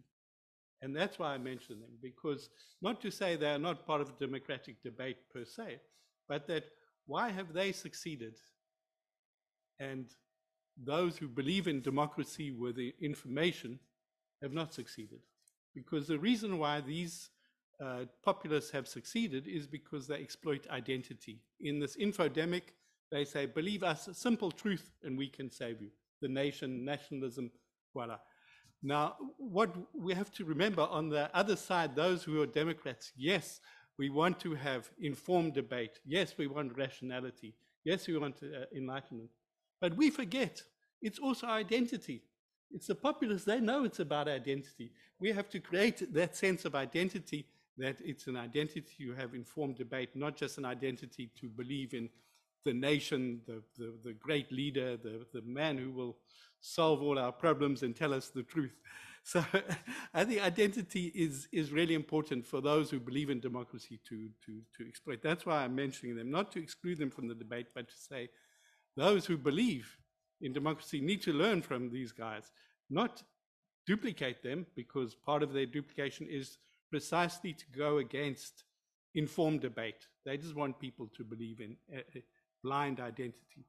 And that's why I mention them, because not to say they are not part of democratic debate per se, but that why have they succeeded and those who believe in democracy with the information have not succeeded. Because the reason why these uh, populists have succeeded is because they exploit identity. In this infodemic, they say, believe us, simple truth, and we can save you. The nation, nationalism, voila. Now, what we have to remember on the other side, those who are Democrats, yes, we want to have informed debate. Yes, we want rationality. Yes, we want uh, enlightenment. But we forget it's also identity. It's the populace, they know it's about identity. We have to create that sense of identity that it's an identity you have informed debate, not just an identity to believe in the nation, the, the, the great leader, the, the man who will solve all our problems and tell us the truth. So I think identity is, is really important for those who believe in democracy to, to, to exploit. That's why I'm mentioning them, not to exclude them from the debate, but to say those who believe in democracy need to learn from these guys, not duplicate them, because part of their duplication is precisely to go against informed debate. They just want people to believe in a, blind identity.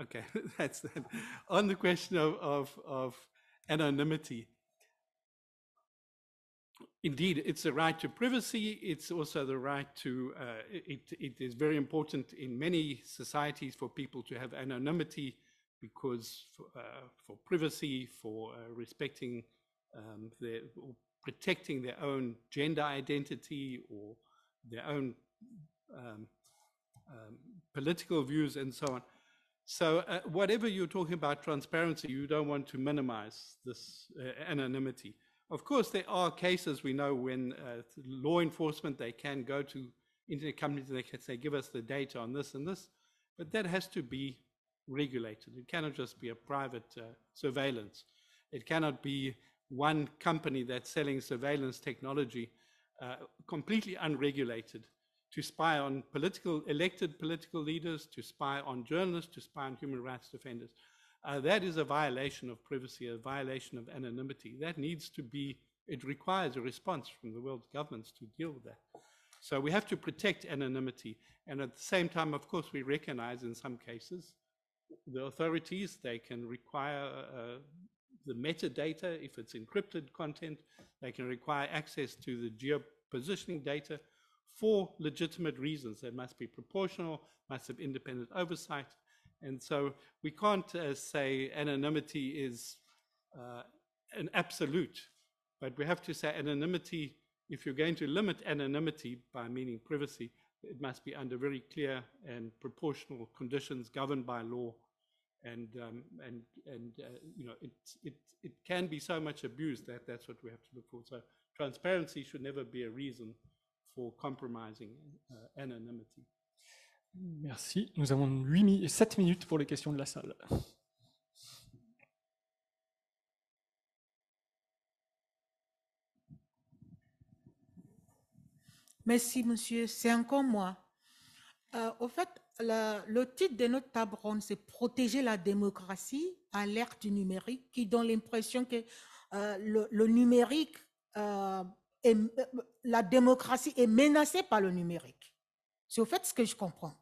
Okay, that's that. On the question of, of, of anonymity, indeed, it's a right to privacy. It's also the right to, uh, it, it is very important in many societies for people to have anonymity because for, uh, for privacy, for uh, respecting um, their, protecting their own gender identity or their own um, um, political views and so on. So uh, whatever you're talking about transparency, you don't want to minimize this uh, anonymity. Of course, there are cases we know when uh, law enforcement, they can go to internet companies, and they can say, give us the data on this and this, but that has to be regulated. It cannot just be a private uh, surveillance. It cannot be one company that's selling surveillance technology uh, completely unregulated to spy on political, elected political leaders, to spy on journalists, to spy on human rights defenders. Uh, that is a violation of privacy, a violation of anonymity. That needs to be, it requires a response from the world's governments to deal with that. So we have to protect anonymity. And at the same time, of course, we recognize in some cases the authorities, they can require uh, the metadata if it's encrypted content. They can require access to the geopositioning data for legitimate reasons. They must be proportional, must have independent oversight, and so we can't uh, say anonymity is uh, an absolute, but we have to say anonymity, if you're going to limit anonymity by meaning privacy, it must be under very clear and proportional conditions governed by law. And, um, and, and uh, you know, it, it, it can be so much abused that that's what we have to look for. So transparency should never be a reason for compromising uh, anonymity. Merci. Nous avons 8 7 minutes pour les questions de la salle. Merci, monsieur. C'est encore moi. Euh, au fait, le titre de notre table ronde, c'est Protéger la démocratie à l'ère du numérique, qui donne l'impression que euh, le, numérique, euh, la démocratie est menacée par le numérique. C'est au fait ce que je comprends.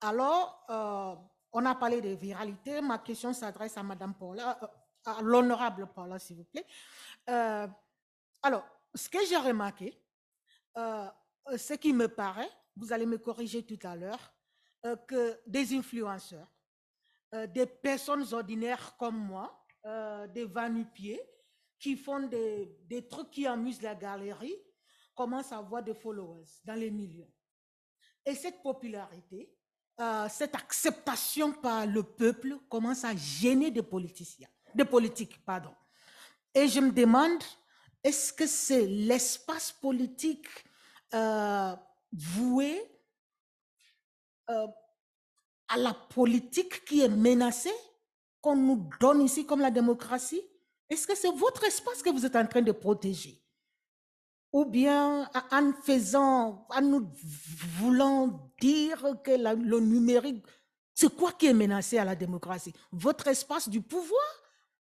Alors, euh, on a parlé de viralité. Ma question s'adresse à Madame Paula, euh, à l'honorable Paula, s'il vous plaît. Euh, alors, ce que j'ai remarqué, ce qui me paraît, vous allez me corriger tout à l'heure, que des influenceurs euh, des personnes ordinaires comme moi, euh, des vanupiers, qui font des, des trucs qui amusent la galerie, commencent à avoir des followers dans les millions. Et cette popularité, euh, cette acceptation par le peuple commence à gêner des politiciens, des politiques, pardon. Et je me demande, est-ce que c'est l'espace politique euh, voué euh, à la politique qui est menacée, qu'on nous donne ici comme la démocratie? Est-ce que c'est votre espace que vous êtes en train de protéger? Ou bien en faisant, en nous voulant dire que le numérique, c'est quoi qui est menacé à la démocratie? Votre espace du pouvoir?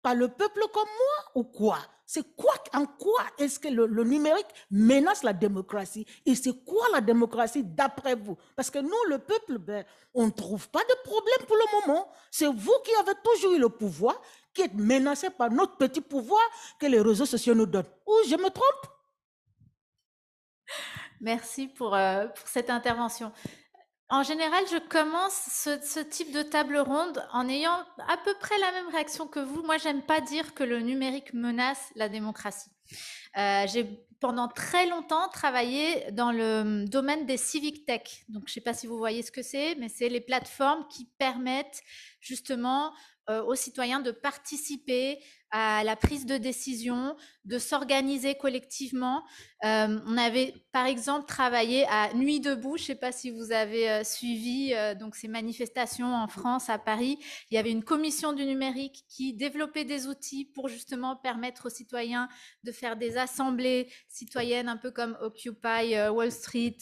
Par le peuple comme moi ou quoi? C'est quoi, en quoi est-ce que le, le numérique menace la démocratie? Et c'est quoi la démocratie d'après vous? Parce que nous, le peuple, ben, on ne trouve pas de problème pour le moment. C'est vous qui avez toujours eu le pouvoir, qui êtes menacé par notre petit pouvoir que les réseaux sociaux nous donnent. Ou je me trompe? Merci pour, euh, pour cette intervention. En général, je commence ce, ce type de table ronde en ayant à peu près la même réaction que vous. Moi, j'aime pas dire que le numérique menace la démocratie. Euh, J'ai pendant très longtemps travaillé dans le domaine des civic tech. Donc, je ne sais pas si vous voyez ce que c'est, mais c'est les plateformes qui permettent justement euh, aux citoyens de participer à la prise de décision, de s'organiser collectivement. Euh, on avait par exemple travaillé à Nuit debout, je ne sais pas si vous avez euh, suivi euh, donc ces manifestations en France, à Paris. Il y avait une commission du numérique qui développait des outils pour justement permettre aux citoyens de faire des assemblées citoyennes, un peu comme Occupy Wall Street,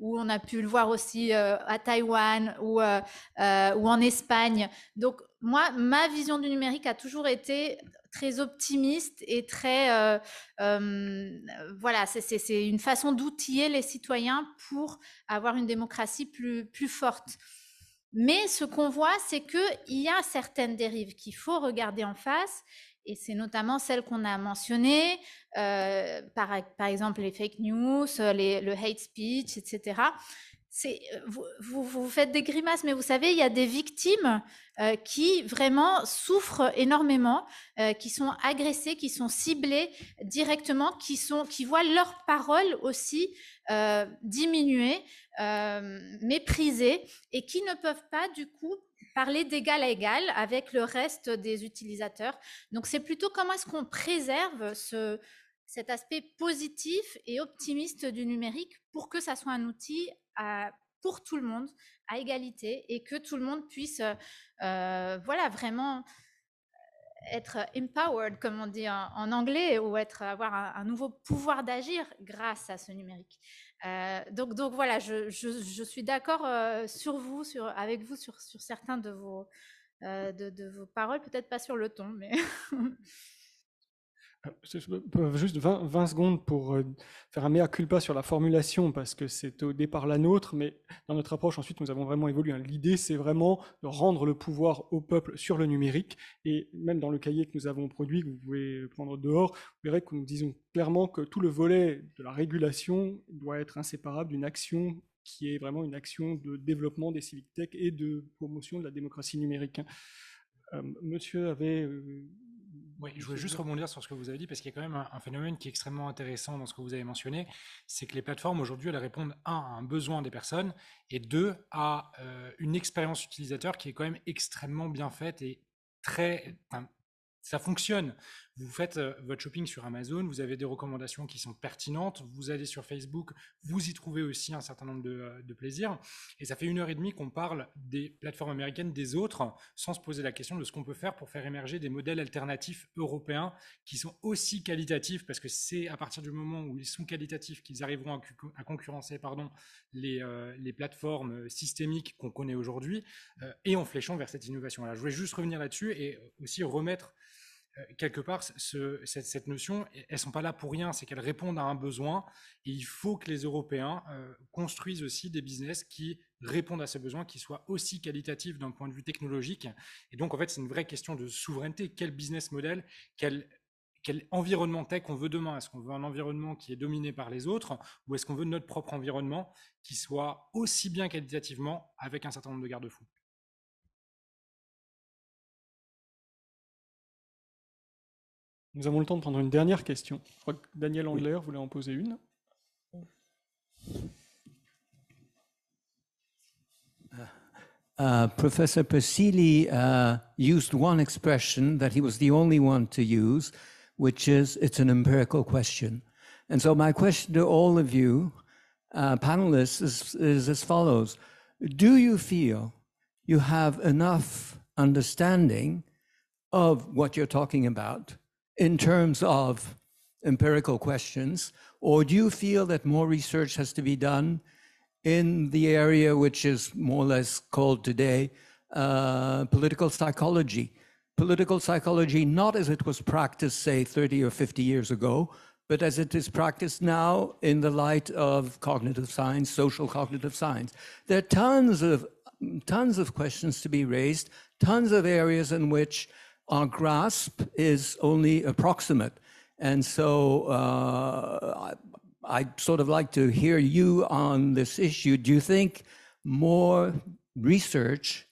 où on a pu le voir aussi à Taïwan ou en Espagne. Donc moi, ma vision du numérique a toujours été très optimiste et très euh, euh, voilà, c'est- une façon d'outiller les citoyens pour avoir une démocratie plus, plus forte. Mais ce qu'on voit, c'est qu'il y a certaines dérives qu'il faut regarder en face, et c'est notamment celles qu'on a mentionnées, euh, par, par exemple les fake news, les- le hate speech, etc. Euh, vous, vous, vous faites des grimaces, mais vous savez, il y a des victimes euh, qui vraiment souffrent énormément, euh, qui sont agressées, qui sont ciblées directement, qui, voient leur parole aussi euh, diminuer, euh, méprisée, et qui ne peuvent pas, du coup, parler d'égal à égal avec le reste des utilisateurs. Donc, c'est plutôt comment est-ce qu'on préserve ce, cet aspect positif et optimiste du numérique pour que ça soit un outil pour tout le monde, à égalité, et que tout le monde puisse, euh, euh, voilà, vraiment être empowered, comme on dit en, anglais, ou être avoir un, nouveau pouvoir d'agir grâce à ce numérique. Euh, donc, donc voilà, je, je- suis d'accord euh, sur vous, sur, avec vous sur, sur certains de vos, euh, de vos paroles, peut-être pas sur le ton, mais Euh, je- je peux- Juste 20, 20 secondes pour euh, faire un mea culpa sur la formulation, parce que c'est au départ la nôtre, mais dans notre approche, ensuite, nous avons vraiment évolué. hein. L'idée, c'est vraiment de rendre le pouvoir au peuple sur le numérique, et même dans le cahier que nous avons produit, que vous pouvez prendre dehors, vous verrez que nous disons clairement que tout le volet de la régulation doit être inséparable d'une action qui est vraiment une action de développement des civic tech et de promotion de la démocratie numérique. hein. Euh, monsieur avait... Oui, je voulais juste rebondir sur ce que vous avez dit, parce qu'il y a quand même un, un phénomène qui est extrêmement intéressant dans ce que vous avez mentionné, c'est que les plateformes aujourd'hui, elles répondent, un, à un besoin des personnes, et deux, à euh, une expérience utilisateur qui est quand même extrêmement bien faite et très... enfin, ça fonctionne. Vous faites euh, votre shopping sur Amazon, vous avez des recommandations qui sont pertinentes, vous allez sur Facebook, vous y trouvez aussi un certain nombre de, euh, de plaisirs. Et ça fait une heure et demie qu'on parle des plateformes américaines, des autres, sans se poser la question de ce qu'on peut faire pour faire émerger des modèles alternatifs européens qui sont aussi qualitatifs, parce que c'est à partir du moment où ils sont qualitatifs qu'ils arriveront à, cu- à concurrencer pardon, les, euh, plateformes systémiques qu'on connaît aujourd'hui, et en fléchant vers cette innovation-là. Je voulais juste revenir là-dessus et aussi remettre quelque part, ce- cette, notion, elles sont pas là pour rien, c'est qu'elles répondent à un besoin. Et il faut que les Européens euh, construisent aussi des business qui répondent à ce besoin, qui soient aussi qualitatifs d'un point de vue technologique. Et donc, en fait, c'est une vraie question de souveraineté. Quel business model, quel, quel environnement tech on veut demain? Est-ce qu'on veut un environnement qui est dominé par les autres ou est-ce qu'on veut notre propre environnement qui soit aussi bien qualitativement avec un certain nombre de garde-fous? Nous avons le temps de prendre une dernière question. Je crois que Daniel Andler voulait en poser une. Uh, Professor Persili uh, used one expression that he was the only one to use, which is it's an empirical question. And so, my question to all of you, uh, panelists, is, is as follows Do you feel you have enough understanding of what you're talking about in terms of empirical questions, or do you feel that more research has to be done in the area which is more or less called today uh, political psychology? Political psychology, not as it was practiced, say, 30 or 50 years ago, but as it is practiced now in the light of cognitive science, social cognitive science. There are tons of tons of questions to be raised, tons of areas in which our grasp is only approximate. And so uh, I, I'd sort of like to hear you on this issue. Do you think more research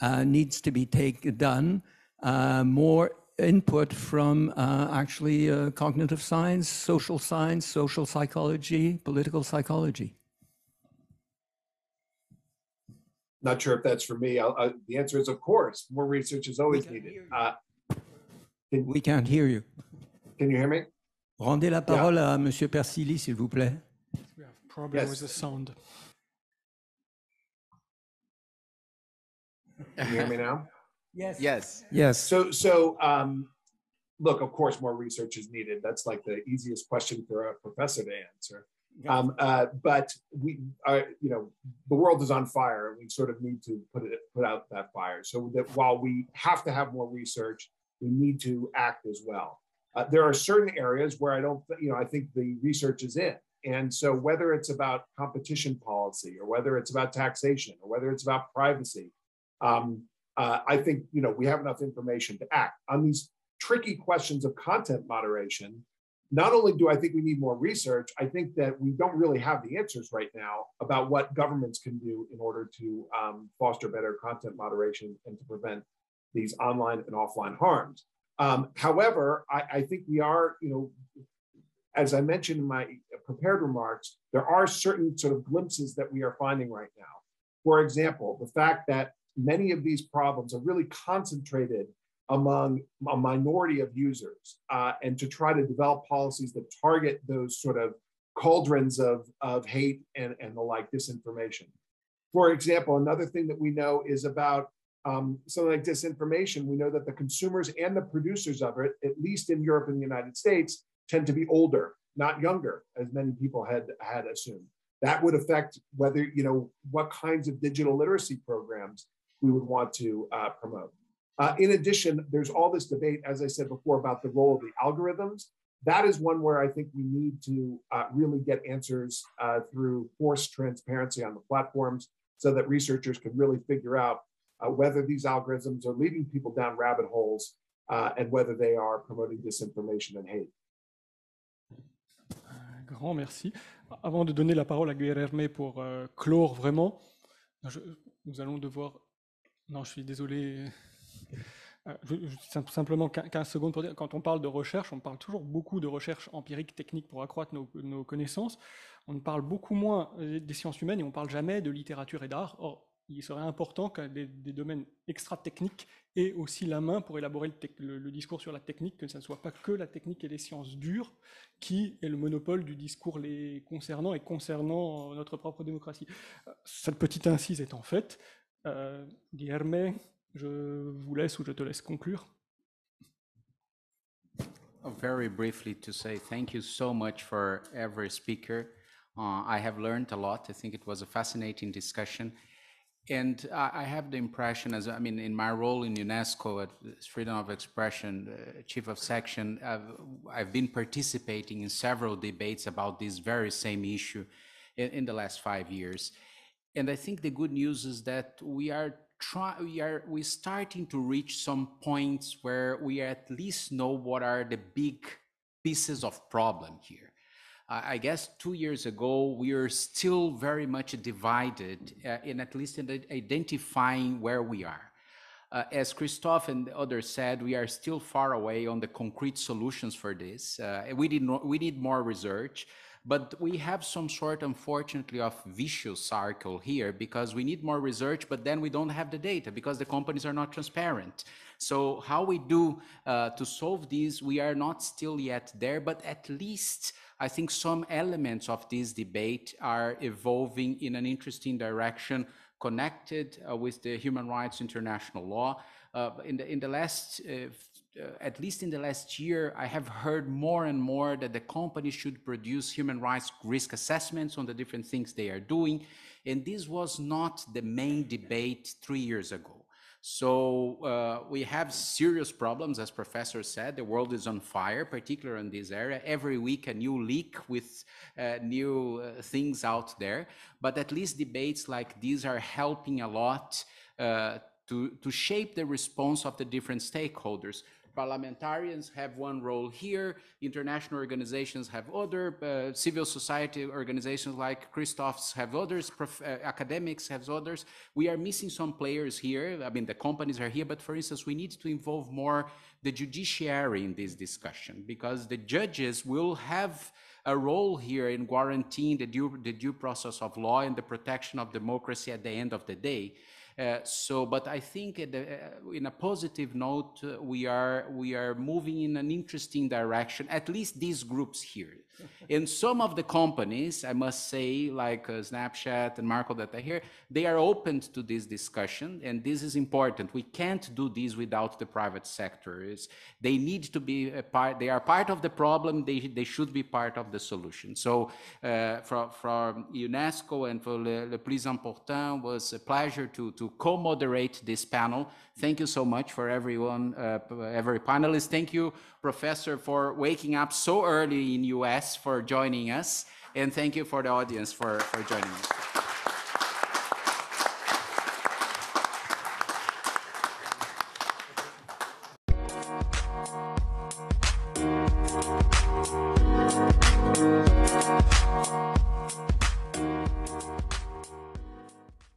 uh, needs to be take, done, uh, more input from uh, actually uh, cognitive science, social science, social psychology, political psychology? Not sure if that's for me. I'll, I, the answer is, of course, more research is always needed. Uh, can, We can't hear you. can you hear me? Rendez la parole à Monsieur Persili, s'il vous plaît. We have problem Yes. with the sound. Can you hear me now? Yes. Yes. Yes. So, so um, look, of course, more research is needed. That's like the easiest question for a professor to answer. Um, uh, but we are, you know, the world is on fire, and we sort of need to put it put out that fire. So that while we have to have more research, we need to act as well. Uh, there are certain areas where I don't, you know, I think the research is in. And so whether it's about competition policy, or whether it's about taxation, or whether it's about privacy, um, uh, I think you know we have enough information to act on these tricky questions of content moderation. Not only do I think we need more research, I think that we don't really have the answers right now about what governments can do in order to um, foster better content moderation and to prevent these online and offline harms. Um, however, I, I think we are, you know, as I mentioned in my prepared remarks, there are certain sort of glimpses that we are finding right now. For example, the fact that many of these problems are really concentrated among a minority of users uh, and to try to develop policies that target those sort of cauldrons of, of hate and, and the like disinformation. For example, another thing that we know is about um, something like disinformation. We know that the consumers and the producers of it, at least in Europe and the United States, tend to be older, not younger, as many people had, had assumed. That would affect whether, you know, what kinds of digital literacy programs we would want to uh, promote. Uh, in addition, there's all this debate, as I said before, about the role of the algorithms. That is one where I think we need to uh, really get answers uh, through forced transparency on the platforms so that researchers can really figure out uh, whether these algorithms are leading people down rabbit holes uh, and whether they are promoting disinformation and hate. Grand merci. Avant de donner la parole à Guilherme pour euh, clore vraiment, je- nous allons devoir. Non, je suis désolé. Euh, je- je- sim- simplement 15 secondes pour dire, quand on parle de recherche, on parle toujours beaucoup de recherche empirique, technique pour accroître nos, connaissances. On parle beaucoup moins des sciences humaines et on parle jamais de littérature et d'art. Or, il serait important que des, des domaines extra-techniques aient aussi la main pour élaborer le discours sur la technique, que ce ne soit pas que la technique et les sciences dures qui est le monopole du discours les concernant et concernant euh, notre propre démocratie. Euh, Cette petite incise étant faite, euh, Guilherme, je vous laisse ou je te laisse conclure. Very briefly to say thank you so much for every speaker. Uh, I have learned a lot. I think it was a fascinating discussion. And I, I have the impression, as I mean, in my role in UNESCO at Freedom of Expression, uh, Chief of Section, I've, I've been participating in several debates about this very same issue in, in the last five years. And I think the good news is that we are try we are we starting to reach some points where we at least know what are the big pieces of problem here. I I guess two years ago we are still very much divided uh, in at least in identifying where we are. uh, as Christophe and the others said, we are still far away on the concrete solutions for this. Uh, we, did no, we need more research, but we have some sort, unfortunately, of vicious cycle here because we need more research, but then we don't have the data because the companies are not transparent. So how we do uh, to solve this, we are not still yet there, but at least I think some elements of this debate are evolving in an interesting direction connected uh, with the human rights international law. Uh, in, the, in the last, uh, at least in the last year, I have heard more and more that the company should produce human rights risk assessments on the different things they are doing. And this was not the main debate three years ago. So uh, we have serious problems, as Professor said. The world is on fire, particularly in this area. Every week, a new leak with uh, new uh, things out there. But at least debates like these are helping a lot uh, to, to shape the response of the different stakeholders parliamentarians have one role here, international organizations have other, uh, civil society organizations like Christoph's have others, uh, academics have others. We are missing some players here. I mean, the companies are here, but for instance, we need to involve more the judiciary in this discussion because the judges will have a role here in guaranteeing the due, the due process of law and the protection of democracy at the end of the day. Uh, so, but I think the, uh, in a positive note, uh, we are we are moving in an interesting direction. At least these groups here, and some of the companies, I must say, like uh, Snapchat and Marco that are here, they are open to this discussion, and this is important. We can't do this without the private sector. It's, they need to be a part. They are part of the problem. They they should be part of the solution. So, uh, from from UNESCO and for Le, Le Plus Important was a pleasure to to co-moderate this panel. Thank you so much for everyone, uh, every panelist. Thank you, Professor, for waking up so early in US for joining us. And thank you for the audience for, for joining us.